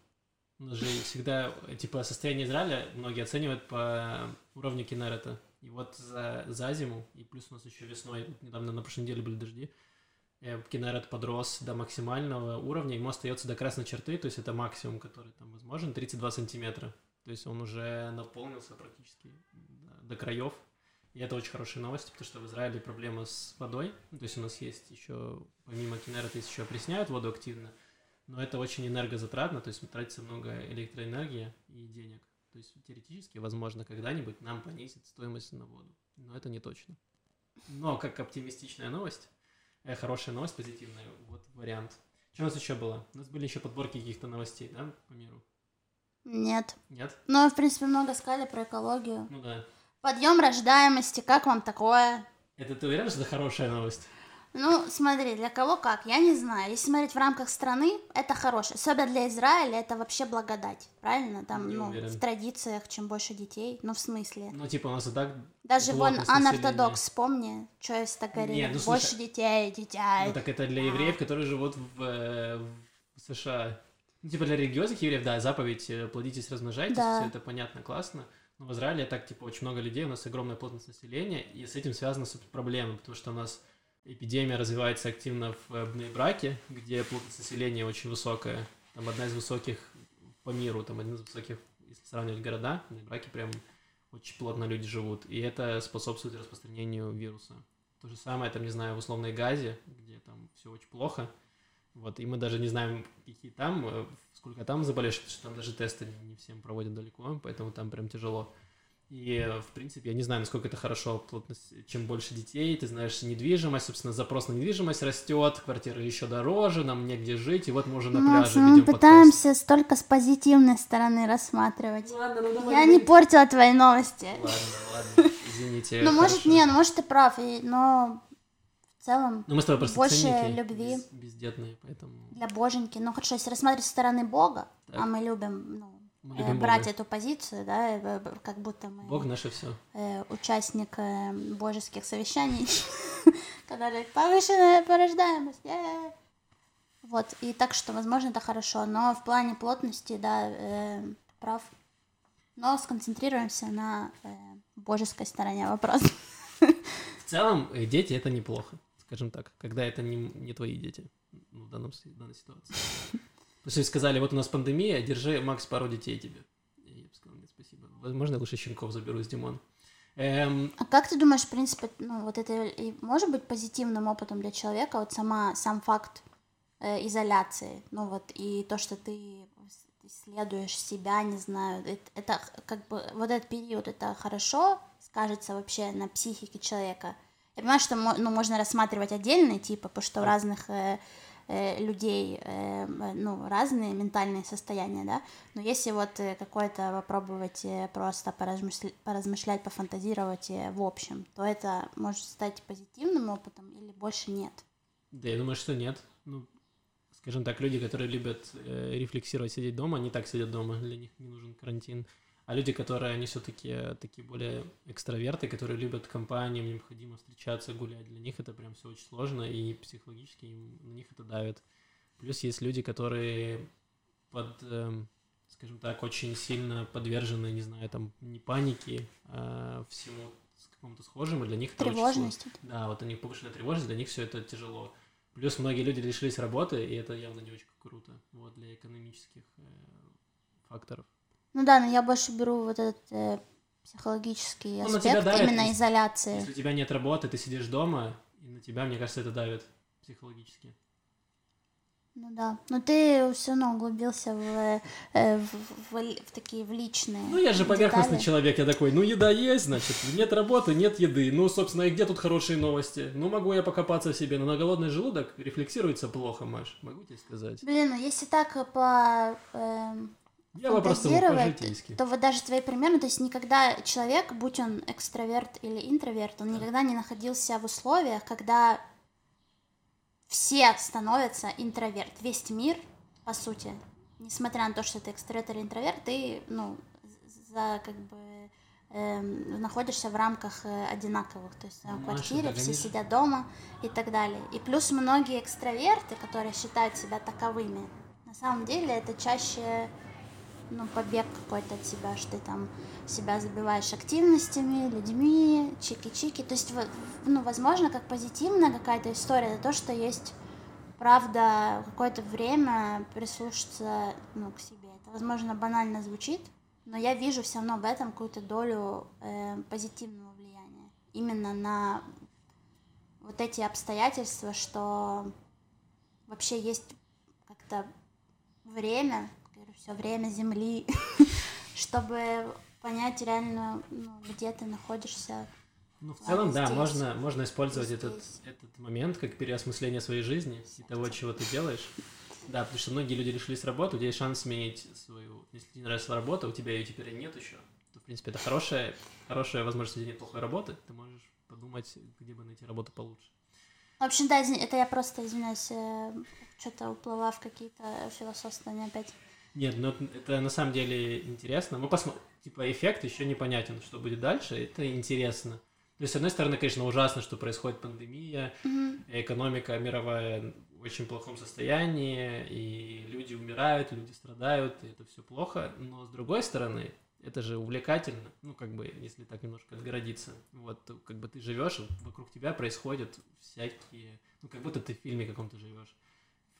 У нас же всегда, типа, состояние Израиля многие оценивают по уровню Кинерета. И вот за, за зиму, и плюс у нас еще весной, недавно на прошлой неделе были дожди, э, Кинерет подрос до максимального уровня, ему остается до красной черты, то есть это максимум, который там возможен, 32 сантиметра. То есть он уже наполнился практически до- краев. И это очень хорошая новость, потому что в Израиле проблема с водой. То есть у нас есть еще, помимо Кинерета, есть еще опресняют воду активно, но это очень энергозатратно, то есть тратится много электроэнергии и денег. То есть теоретически, возможно, когда-нибудь нам понизит стоимость на воду. Но это не точно. Но как оптимистичная новость, э, хорошая новость, позитивная, вот вариант. Что у нас еще было? У нас были еще подборки каких-то новостей, да, по миру? Нет. Нет? Ну, в принципе, много сказали про экологию. Ну да. Подъем рождаемости, как вам такое? Это ты уверен, что это хорошая новость? Ну, смотри, для кого как, я не знаю. Если смотреть в рамках страны, это хорошее. Особенно для Израиля это вообще благодать, правильно? Там, Не ну, уверен. в традициях, чем больше детей, ну, в смысле. Ну, типа, у нас и так Даже вон анортодокс, вспомни, что если так говорили. Не, ну, больше слушай, детей, детей. Ну, так это для евреев, которые живут в, э, в США. Ну, типа, для религиозных евреев, да, заповедь э, плодитесь, размножайтесь, Да. все это понятно, классно. Но в Израиле так, типа, очень много людей, у нас огромная плотность населения, и с этим связана супер проблема, потому что у нас эпидемия развивается активно в Бней-Браке, где плотность населения очень высокая. Там одна из высоких по миру, там один из высоких, если сравнивать города, в Бней-Браке прям очень плотно люди живут, и это способствует распространению вируса. То же самое, там, не знаю, в условной Газе, где там все очень плохо, вот, и мы даже не знаем, какие там, э, сколько там заболевших, потому что там даже тесты не всем проводят далеко, поэтому там прям тяжело. И, в принципе, я не знаю, насколько это хорошо, плотность, чем больше детей, ты знаешь, недвижимость, собственно, запрос на недвижимость растет, квартиры еще дороже, нам негде жить, и вот мы уже на Макс, пляже ну, мы ведем подкаст. пытаемся столько с позитивной стороны рассматривать. Ладно, ну давай. Я не портила твои новости. Ладно, ладно, извините. Ну, может, не, ну, может, ты прав, но в целом Ну, мы с тобой просто больше любви. без- бездетные, поэтому для боженьки. Ну, хорошо, если рассматривать со стороны Бога, Так. а мы любим, ну, брать Бога. эту позицию, да, э, э, как будто мы Бог наше все. э, участник э, божеских совещаний, который повышенная порождаемость. е-е-е». Вот, и так что, возможно, это хорошо, но в плане плотности, да, э, прав. Но сконцентрируемся на э, божеской стороне вопроса. В целом, э, дети это неплохо, скажем так, когда это не, не твои дети ну, в, данном, в данной ситуации. То есть сказали, вот у нас пандемия, держи, Макс, пару детей тебе. Я бы сказал, нет, спасибо. Возможно, я лучше щенков заберу из Димон. Эм, А как ты думаешь, в принципе, ну, вот это и может быть позитивным опытом для человека, вот сама, сам факт э, изоляции, ну вот, и то, что ты исследуешь себя, не знаю, это, это как бы, вот этот период, это хорошо скажется вообще на психике человека? Я понимаю, что ну, можно рассматривать отдельные типы, потому что у разных э, э, людей, э, ну, разные ментальные состояния, да, но если вот э, какое-то попробовать э, просто поразмышлять, поразмышлять, пофантазировать э, в общем, то это может стать позитивным опытом или больше нет? да, я думаю, что нет. Ну, скажем так, люди, которые любят э, рефлексировать, сидеть дома, они так сидят дома, для них не нужен карантин. А люди, которые, они все-таки такие более экстраверты, которые любят компанию, им необходимо встречаться, гулять, для них это прям все очень сложно, и психологически им, на них это давит. Плюс есть люди, которые под, эм, скажем так, очень сильно подвержены, не знаю, там, не панике, а всему с какому-то схожему, для них это очень сложно. Тревожность? Да, вот у них повышенная тревожность, для них все это тяжело. Плюс многие люди лишились работы, и это явно не очень круто, вот, для экономических э, факторов. Ну да, но я больше беру вот этот э, психологический Ну, аспект давит, именно изоляции. Если у тебя нет работы, ты сидишь дома, и на тебя, мне кажется, это давит психологически. Ну да, но ты все равно углубился в, э, в, в- в такие в личные. Ну, я же поверхностный детали. человек, я такой, ну, еда есть, значит, нет работы, нет еды. Ну, собственно, и где тут хорошие новости? Ну, могу я покопаться в себе, но на голодный желудок рефлексируется плохо, Маш, могу тебе сказать. Блин, ну если так э, по эм, Бы просто по-житейски. то вот даже твои примеры, то есть никогда человек, будь он экстраверт или интроверт, он никогда не находился в условиях, когда все становятся интроверт. Весь мир, по сути, несмотря на то, что ты экстраверт или интроверт, ты, ну, за как бы эм, находишься в рамках э, одинаковых, то есть в Ну, квартире, все же- сидят дома и так далее. И плюс многие экстраверты, которые считают себя таковыми, на самом деле это чаще ну, побег какой-то от себя, что ты там себя забиваешь активностями, людьми, чики-чики. То есть, ну, возможно, как позитивная какая-то история, это то, что есть правда какое-то время прислушаться ну, к себе. Это, возможно, банально звучит, но я вижу все равно в этом какую-то долю э, позитивного влияния. именно на вот эти обстоятельства, что вообще есть как-то время, все время Земли, чтобы понять реально, ну, где ты находишься. Ну, в целом, да, можно, можно использовать этот, этот момент как переосмысление своей жизни и того, чего ты делаешь. Да, потому что многие люди решились работу, у тебя есть шанс сменить свою... Если тебе не нравится работа, у тебя ее теперь нет еще, то, в принципе, это хорошая, хорошая возможность, если нет плохой работы, ты можешь подумать, где бы найти работу получше. В общем, да, это я просто, извиняюсь, э, что-то уплыла в какие-то философствования опять. Нет, ну это на самом деле интересно. Мы посмотрим, типа эффект еще непонятен, что будет дальше, это интересно. То есть, с одной стороны, конечно, ужасно, что происходит пандемия, mm-hmm. экономика мировая в очень плохом состоянии, и люди умирают, люди страдают, и это все плохо. Но с другой стороны, это же увлекательно, ну, как бы, если так немножко отгородиться. Вот, как бы ты живешь, вокруг тебя происходят всякие, ну, как будто ты в фильме каком-то живешь.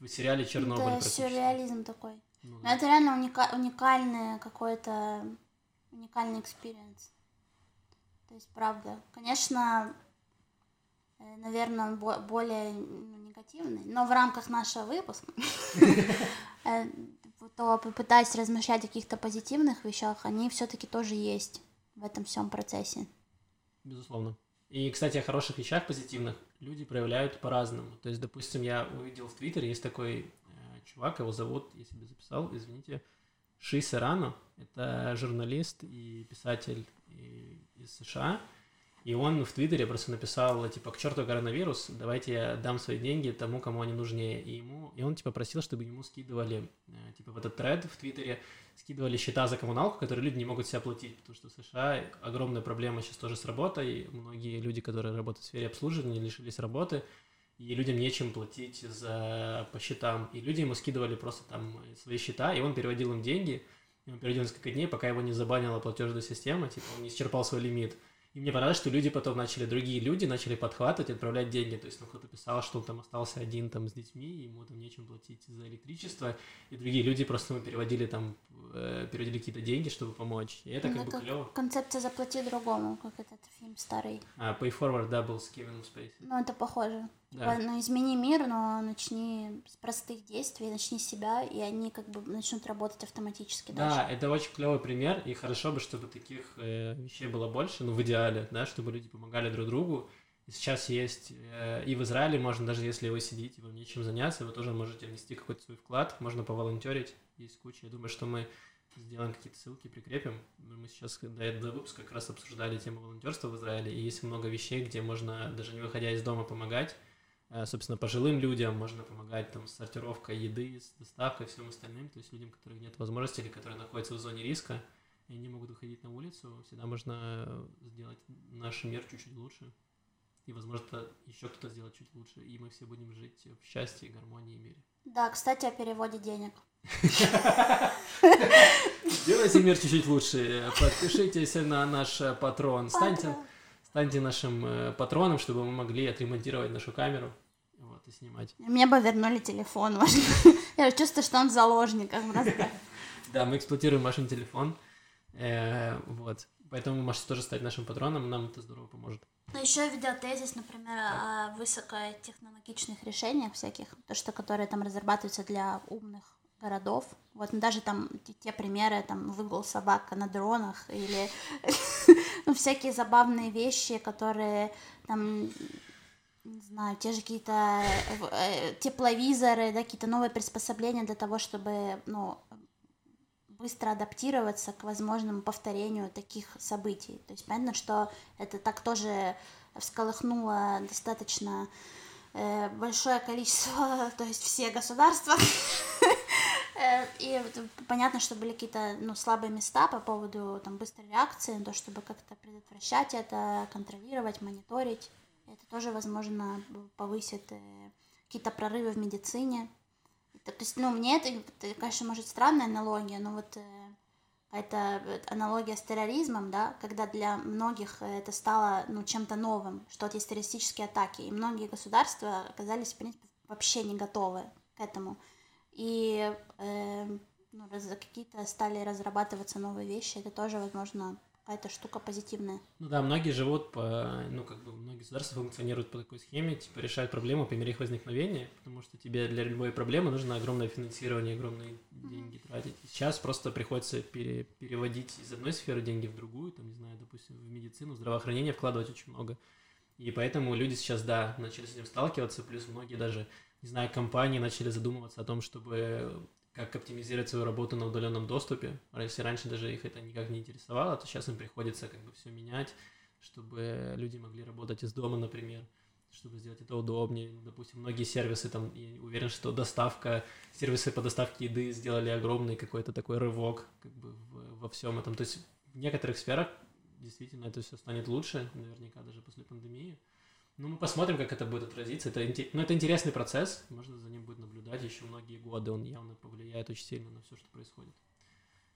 В сериале Чернобыль. Это сюрреализм такой. Ну, да. это реально уника- уникальный какой-то уникальный experience. То есть, правда. Конечно, э, наверное, более ну, негативный, но в рамках нашего выпуска э, то попытаясь размышлять о каких-то позитивных вещах, они все-таки тоже есть в этом всем процессе. Безусловно. И, кстати, о хороших вещах позитивных люди проявляют по-разному. То есть, допустим, я увидел в Твиттере, есть такой э, чувак, его зовут, я себе записал, извините, Ши Серано. Это журналист и писатель из США. И он в Твиттере просто написал, типа, к черту коронавирус, давайте я дам свои деньги тому, кому они нужнее. И, ему, и он, типа, просил, чтобы ему скидывали, э, типа, в этот тред в Твиттере, скидывали счета за коммуналку, которые люди не могут себе оплатить, потому что в США огромная проблема сейчас тоже с работой. Многие люди, которые работают в сфере обслуживания, лишились работы, и людям нечем платить за, по счетам. И люди ему скидывали просто там свои счета, и он переводил им деньги, и он переводил несколько дней, пока его не забанила платежная система, типа, он не исчерпал свой лимит. И мне понравилось, что люди потом начали, другие люди начали подхватывать, отправлять деньги. То есть, ну, кто-то писал, что он там остался один там с детьми, ему там нечем платить за электричество, и другие люди просто ему переводили там, э, переводили какие-то деньги, чтобы помочь. И это ну, как это бы клево. Концепция «заплати другому», как этот фильм старый. А, Pay Forward Double с Кевином Спейси. Ну, это похоже. Да. Ну, измени мир, но начни с простых действий, начни с себя, и они как бы начнут работать автоматически да, дальше. это очень клевый пример, и хорошо бы, чтобы таких э, вещей было больше, ну, в идеале, да, чтобы люди помогали друг другу. И сейчас есть, э, и в Израиле можно, даже если вы сидите, вам нечем заняться, вы тоже можете внести какой-то свой вклад, можно поволонтерить, есть куча. Я думаю, что мы сделаем какие-то ссылки, прикрепим. Мы сейчас до этого выпуска как раз обсуждали тему волонтерства в Израиле, и есть много вещей, где можно, даже не выходя из дома, помогать собственно, пожилым людям можно помогать там с сортировкой еды, с доставкой, всем остальным, то есть людям, которых нет возможности или которые находятся в зоне риска, и не могут выходить на улицу, всегда можно сделать наш мир чуть-чуть лучше. И, возможно, еще кто-то сделает чуть лучше, и мы все будем жить в счастье, гармонии и мире. Да, кстати, о переводе денег. Сделайте мир чуть-чуть лучше. Подпишитесь на наш патрон. Станьте, станьте нашим э, патроном, чтобы мы могли отремонтировать нашу камеру вот, и снимать. Мне бы вернули телефон. Я чувствую, что он в заложниках. Да, мы эксплуатируем Машин телефон. Э, вот. Поэтому вы можете тоже стать нашим патроном, нам это здорово поможет. Ну, еще видеотезис, например, о высокотехнологичных решениях всяких, то, что которые там разрабатываются для умных городов. Вот ну, даже там те примеры, там выгул собака на дронах или ну, всякие забавные вещи, которые там не знаю, те же какие-то э, тепловизоры, да, какие-то новые приспособления для того, чтобы, ну, быстро адаптироваться к возможному повторению таких событий. То есть понятно, что это так тоже всколыхнуло достаточно э, большое количество, то есть все государства. Э, и понятно, что были какие-то ну, слабые места по поводу там, быстрой реакции, то, чтобы как-то предотвращать это, контролировать, мониторить. Это тоже, возможно, повысит э, какие-то прорывы в медицине. Это, то есть, ну, мне это, это, конечно, может странная аналогия, но вот э, это аналогия с терроризмом, да, когда для многих это стало, ну, чем-то новым, что вот есть террористические атаки, и многие государства оказались, в принципе, вообще не готовы к этому. И э, ну, какие-то стали разрабатываться новые вещи, это тоже, возможно, какая-то штука позитивная. Ну да, многие живут по, ну как бы многие государства функционируют по такой схеме, типа решают проблему по мере их возникновения, потому что тебе для любой проблемы нужно огромное финансирование, огромные деньги тратить. И сейчас просто приходится пере, переводить из одной сферы деньги в другую, там, не знаю, допустим, в медицину, в здравоохранение вкладывать очень много. И поэтому люди сейчас, да, начали с этим сталкиваться, плюс многие даже, не знаю, компании начали задумываться о том, чтобы как оптимизировать свою работу на удаленном доступе. Если раньше даже их это никак не интересовало, то сейчас им приходится как бы все менять, чтобы люди могли работать из дома, например, чтобы сделать это удобнее. Допустим, многие сервисы там, я уверен, что доставка, сервисы по доставке еды сделали огромный какой-то такой рывок как бы во всем этом. То есть в некоторых сферах действительно это все станет лучше, наверняка даже после пандемии. Ну, мы посмотрим, как это будет отразиться. Это, ну, это интересный процесс, можно за ним будет наблюдать еще многие годы. Он явно повлияет очень сильно на все, что происходит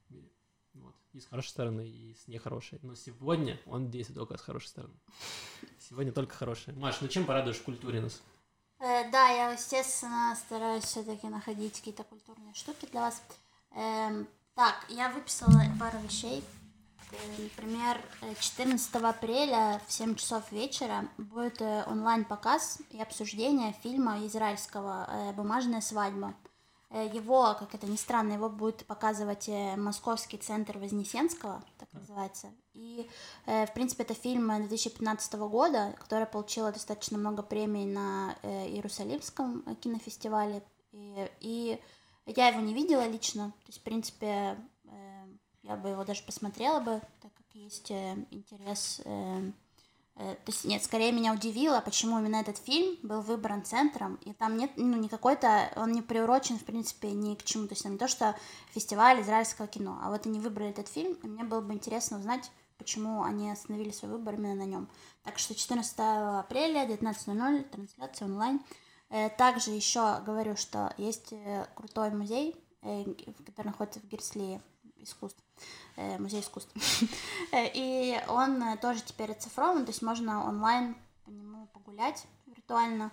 в мире. Вот. И с хорошей стороны, и с нехорошей. Но сегодня он действует только с хорошей стороны. Сегодня только хорошее. Маш, ну чем порадуешь в культуре нас? Э, да, я, естественно, стараюсь все-таки находить какие-то культурные штуки для вас. Эм, так, я выписала пару вещей. Например, 14 апреля в 7 часов вечера будет э, онлайн-показ и обсуждение фильма израильского э, «Бумажная свадьба». Э, его, как это ни странно, его будет показывать Московский центр Вознесенского, так называется. И, в принципе, это фильм 2015 года, который получил достаточно много премий на Иерусалимском кинофестивале. И, и я его не видела лично, то есть, в принципе, я бы его даже посмотрела бы, так как есть э, интерес. Э, э, то есть, нет, скорее меня удивило, почему именно этот фильм был выбран центром, и там нет, ну, не какой-то, он не приурочен, в принципе, ни к чему, то есть, там не то, что фестиваль израильского кино, а вот они выбрали этот фильм, и мне было бы интересно узнать, почему они остановили свой выбор именно на нем. Так что 14 апреля, 19.00, трансляция онлайн. Также еще говорю, что есть крутой музей, который находится в Герслее, искусств, музей искусств. Э, и он э, тоже теперь оцифрован, то есть можно онлайн по нему погулять виртуально.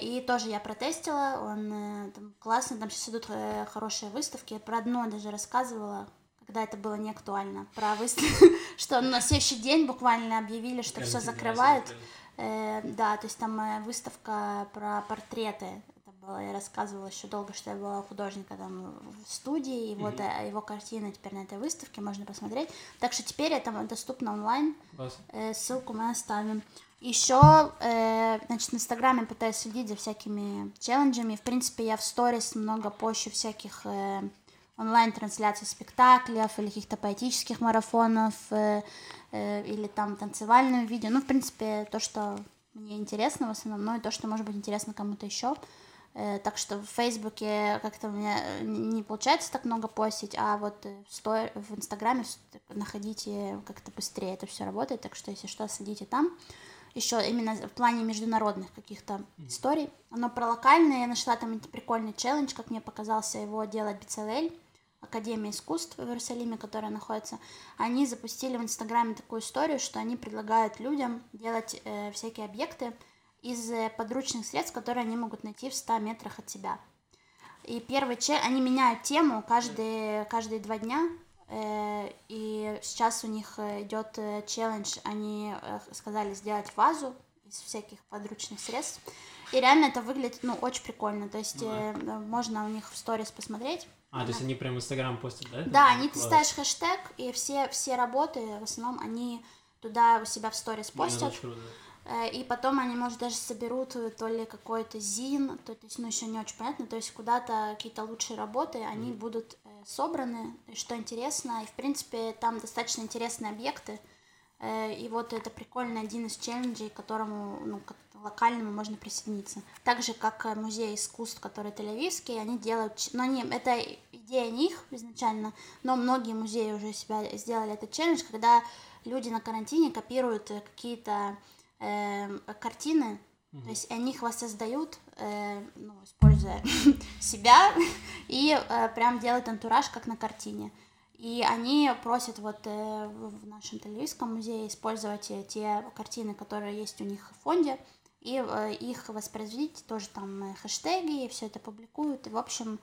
И тоже я протестила, он там, классный, там сейчас идут хорошие выставки. Я про одно даже рассказывала, когда это было не актуально, про выставку, что на следующий день буквально объявили, что все закрывают. Да, то есть там выставка про портреты рассказывала, я рассказывала еще долго, что я была художника там в студии, и mm-hmm. вот э, его картины теперь на этой выставке можно посмотреть. Так что теперь это доступно онлайн. Э, ссылку мы оставим. Еще, э, значит, в Инстаграме пытаюсь следить за всякими челленджами. В принципе, я в сторис много пощу всяких э, онлайн-трансляций спектаклей или каких-то поэтических марафонов, э, э, или там танцевальное видео. Ну, в принципе, то, что мне интересно в основном, ну и то, что может быть интересно кому-то еще. Э, так что в Фейсбуке как-то у меня э, не получается так много постить, а вот в, стор... в Инстаграме находите как-то быстрее это все работает, так что если что, следите там. Еще именно в плане международных каких-то mm-hmm. историй. Оно про локальное, я нашла там прикольный челлендж, как мне показался его делать Бицелель, Академия искусств в Иерусалиме, которая находится. Они запустили в Инстаграме такую историю, что они предлагают людям делать э, всякие объекты, из э, подручных средств, которые они могут найти в 100 метрах от себя. И первый че, они меняют тему каждые, каждые два дня, э, и сейчас у них э, идет челлендж, они сказали сделать вазу из всяких подручных средств. И реально это выглядит, ну, очень прикольно. То есть да. можно у них в сторис посмотреть. А, то есть они прям в Инстаграм постят, да? Да, они ты ставишь хэштег, и все, все работы, в основном, они туда у себя в сторис постят. Да, Э, и потом они, может, даже соберут э, то ли какой-то ЗИН, то, есть, ну, еще не очень понятно, то есть куда-то какие-то лучшие работы, они mm. будут э, собраны, что интересно, и, в принципе, там достаточно интересные объекты, и вот это прикольно один из челленджей, к которому, ну, к локальному можно присоединиться. Так же, как музей искусств, который тель-авивский, они делают, но они, это идея них изначально, но многие музеи уже себя сделали этот челлендж, когда люди на карантине копируют какие-то э, картины, mm-hmm. то есть они их воссоздают, э, ну, используя себя, и э, прям делают антураж, как на картине. И они просят вот э, в нашем Тель-Авивском музее использовать э, те картины, которые есть у них в фонде, и э, их воспроизводить, тоже там э, хэштеги, все это публикуют. И, в общем,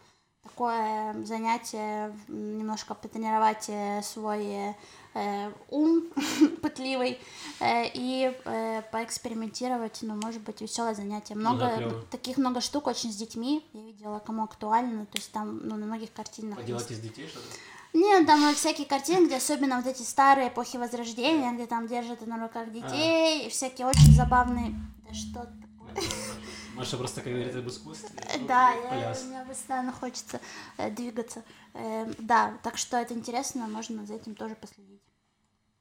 такое занятие, немножко потренировать э, свой э, ум пытливый э, и э, поэкспериментировать, ну, может быть, веселое занятие. Ну да, Много таких много штук очень с детьми. Я видела, кому актуально, то есть там, ну, на многих картинах. Поделать есть. из детей что-то? Нет, там всякие картины, где особенно вот эти старые эпохи Возрождения, где там держат на руках детей, и всякие очень забавные... Да что? Маша просто, как говорит, об искусстве. ну, Да, я, мне постоянно хочется э, двигаться. Э, да, так что это интересно, можно за этим тоже последить.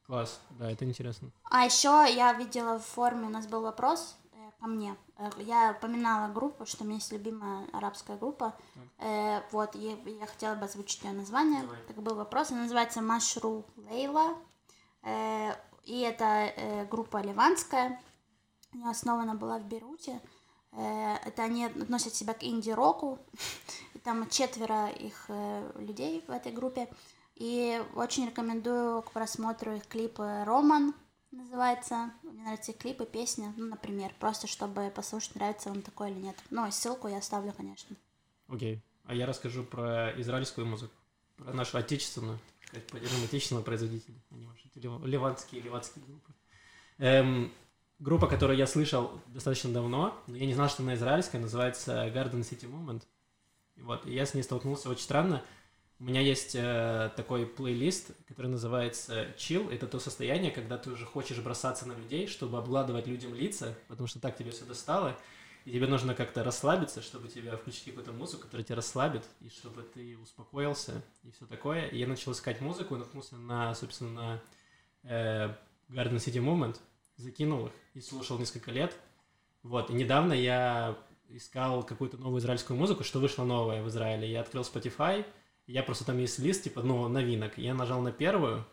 Класс, да, это интересно. А еще я видела в форме, у нас был вопрос э, ко мне. Э, Я упоминала группу, что у меня есть любимая арабская группа. Э, вот, я хотела бы озвучить ее название. Давай. Так был вопрос. Она называется Машру Лейла. Э, и это э, группа ливанская. Основана была в Бейруте. Э, это они относят себя к инди-року. Там четверо их э, людей в этой группе. И очень рекомендую к просмотру их клипы «Роман» называется. Мне нравятся клипы, песня, ну, например, просто чтобы послушать, нравится вам такое или нет. Ну, ссылку я оставлю, конечно. Окей. А я расскажу про израильскую музыку. Про нашу отечественную, поддержим отечественного производителя, а не ваши ливанские, ливанские группы. Эм, группа, которую я слышал достаточно давно, но я не знал, что она израильская, называется Garden City Movement. Вот, и я с ней столкнулся очень странно. У меня есть э, такой плейлист, который называется Chill. Это то состояние, когда ты уже хочешь бросаться на людей, чтобы обгладывать людям лица, потому что так тебе все достало. И тебе нужно как-то расслабиться, чтобы тебя включить какую-то музыку, которая тебя расслабит, и чтобы ты успокоился, и все такое. И я начал искать музыку, наткнулся на, собственно, на э, Garden City Movement, закинул их и слушал несколько лет. Вот, и недавно я искал какую-то новую израильскую музыку, что вышло новое в Израиле. Я открыл Spotify, я просто там есть лист, типа, ну, новинок. Я нажал на первую,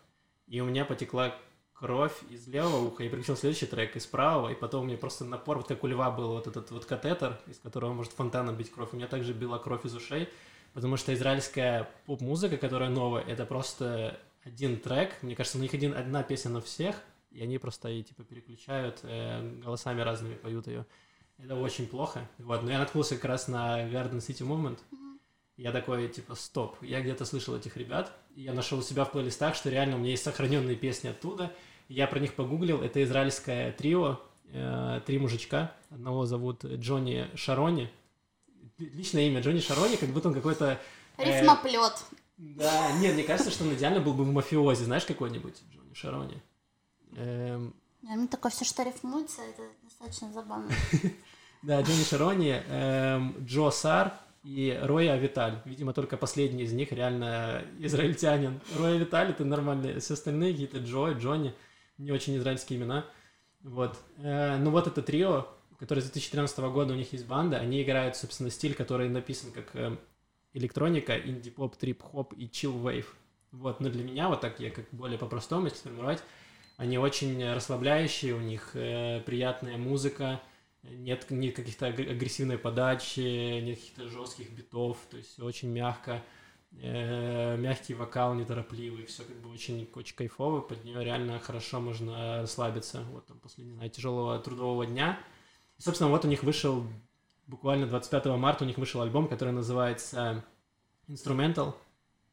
и у меня потекла кровь из левого уха, и переключил следующий трек из правого, и потом у меня просто напор, вот как у льва был вот этот вот катетер, из которого может фонтаном бить кровь. У меня также била кровь из ушей, потому что израильская поп-музыка, которая новая, это просто один трек. Мне кажется, у них один, одна песня на всех, и они просто и типа переключают, э, голосами разными поют ее. Это очень плохо. Вот, но я наткнулся как раз на Garden City Movement. Я такой, типа, стоп, я где-то слышал этих ребят, и я нашел у себя в плейлистах, что реально у меня есть сохраненные песни оттуда. Я про них погуглил, это израильское трио, э, три мужичка, одного зовут Джонни Шарони. Личное имя Джонни Шарони, как будто он какой-то... э, Рифмоплет. да, нет, мне кажется, что он идеально был бы в мафиозе, знаешь, какой-нибудь Джонни Шарони. Эм, Мне такое все, что рифмуется, это достаточно забавно. Да, Джонни Шарони, эм, Джо Сар и Роя Авиталь. Видимо, только последний из них реально израильтянин. Роя Авиталь это нормальные, все остальные какие-то Джо и Джонни, не очень израильские имена. Вот. Э, ну вот это трио, которое с 2013 года у них есть банда, они играют, собственно, стиль, который написан как эм, электроника, инди-поп, трип-хоп и чил-вейв. Вот, но для меня, вот так я как более по-простому, если сформировать, они очень расслабляющие, у них э, приятная музыка, нет ни каких-то аг- агрессивной подачи, нет каких-то жестких битов, то есть очень мягко, э, мягкий вокал, неторопливый, все как бы очень, очень кайфово, под нее реально хорошо можно расслабиться, вот там после, не знаю, тяжелого трудового дня. И, собственно, вот у них вышел, буквально 25 марта у них вышел альбом, который называется Instrumental,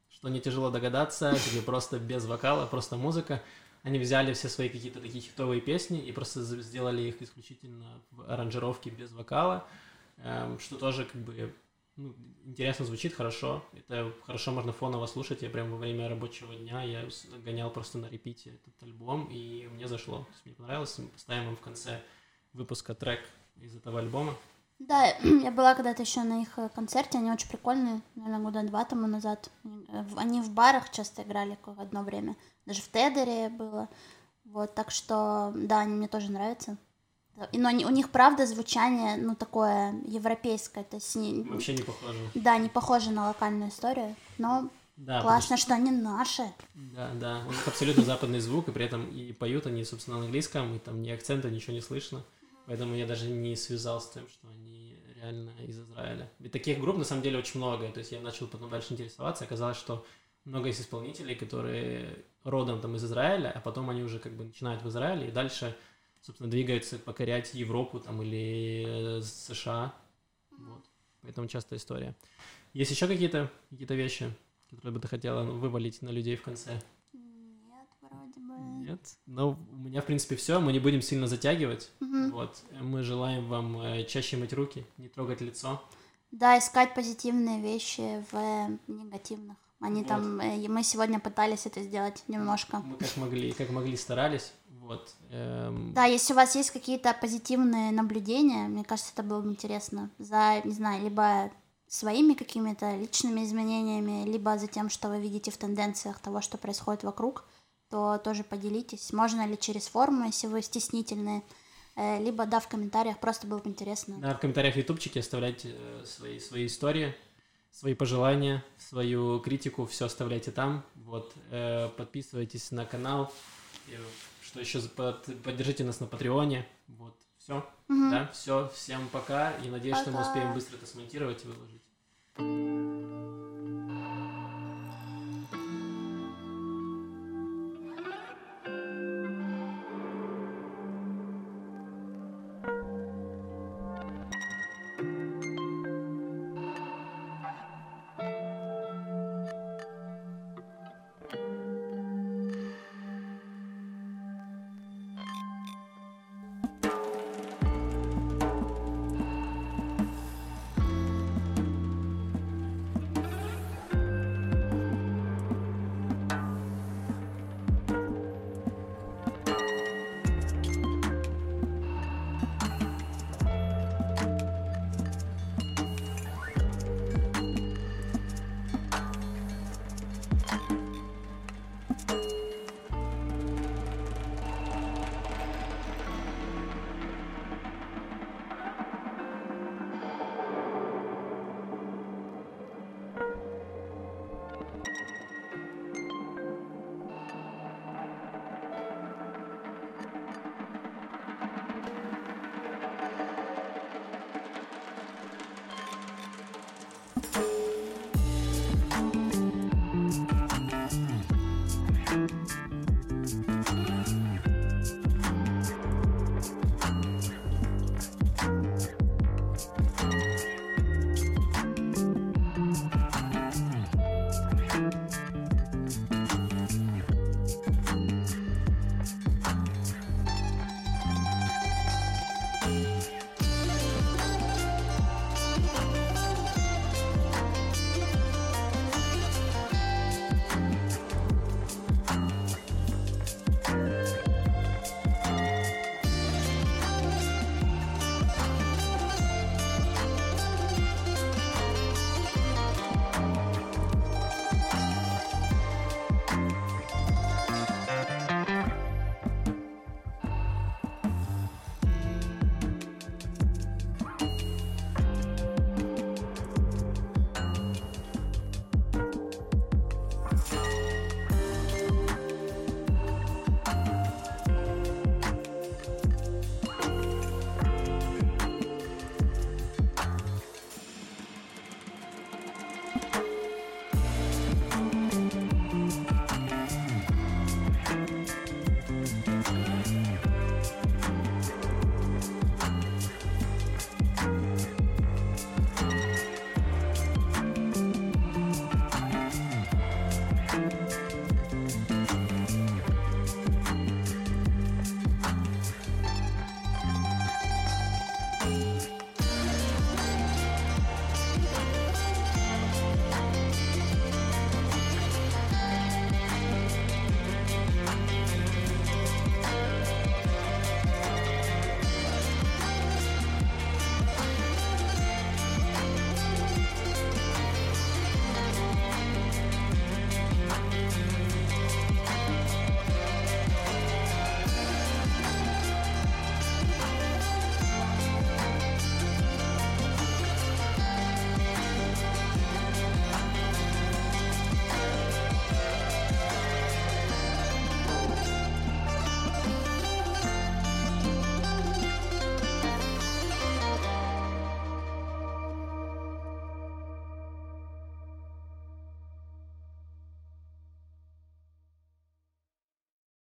что не тяжело догадаться, где просто без вокала, просто музыка. Они взяли все свои какие-то такие хитовые песни и просто сделали их исключительно в аранжировке без вокала, эм, что тоже как бы ну, интересно звучит, хорошо. Это хорошо можно фоново слушать. Я прям во время рабочего дня я гонял просто на репите этот альбом, и мне зашло. Мне понравилось. Мы поставим вам в конце выпуска трек из этого альбома. Да, я была когда-то еще на их э, концерте, они очень прикольные, наверное, года два тому назад. В- Они в барах часто играли как одно время, даже в Тедере было. Вот, так что, да, они мне тоже нравятся. Но они- у них, правда, звучание, ну, такое европейское, то есть, не- Вообще не похоже. да, не похоже на локальную историю, но Да, классно, что они наши. Да, да. У них абсолютно западный звук, и при этом и поют они, собственно, на английском, и там ни акцента, ничего не слышно. Поэтому я даже не связал с тем, что они реально из Израиля. Ведь таких групп на самом деле очень много. То есть я начал потом дальше интересоваться, оказалось, что много есть исполнителей, которые родом там из Израиля, а потом они уже как бы начинают в Израиле и дальше, собственно, двигаются покорять Европу там или э, США. Вот. Поэтому частая история. Есть еще какие-то какие вещи, которые бы ты хотела вывалить на людей в конце? Нет. Ну, у меня, в принципе, все. Мы не будем сильно затягивать. Мгм. Вот. Мы желаем вам э, чаще мыть руки, не трогать лицо. Да, искать позитивные вещи в негативных. Они Вот. там, э, и мы сегодня пытались это сделать немножко. Мы как могли, как могли старались. Вот. Эм, Да, если у вас есть какие-то позитивные наблюдения, мне кажется, это было бы интересно. За, не знаю, либо своими какими-то личными изменениями, либо за тем, что вы видите в тенденциях того, что происходит вокруг, то тоже поделитесь. Можно ли через форму, если вы стеснительные, э, либо, да, в комментариях, просто было бы интересно. Да, в комментариях в ютубчике оставляйте э, свои, свои истории, свои пожелания, свою критику, все оставляйте там. Вот, э, подписывайтесь на канал. Что еще, поддержите нас на Патреоне. Вот, все. Мгм. Да, все. Всем пока. И надеюсь, что мы Пока. успеем быстро это смонтировать и выложить.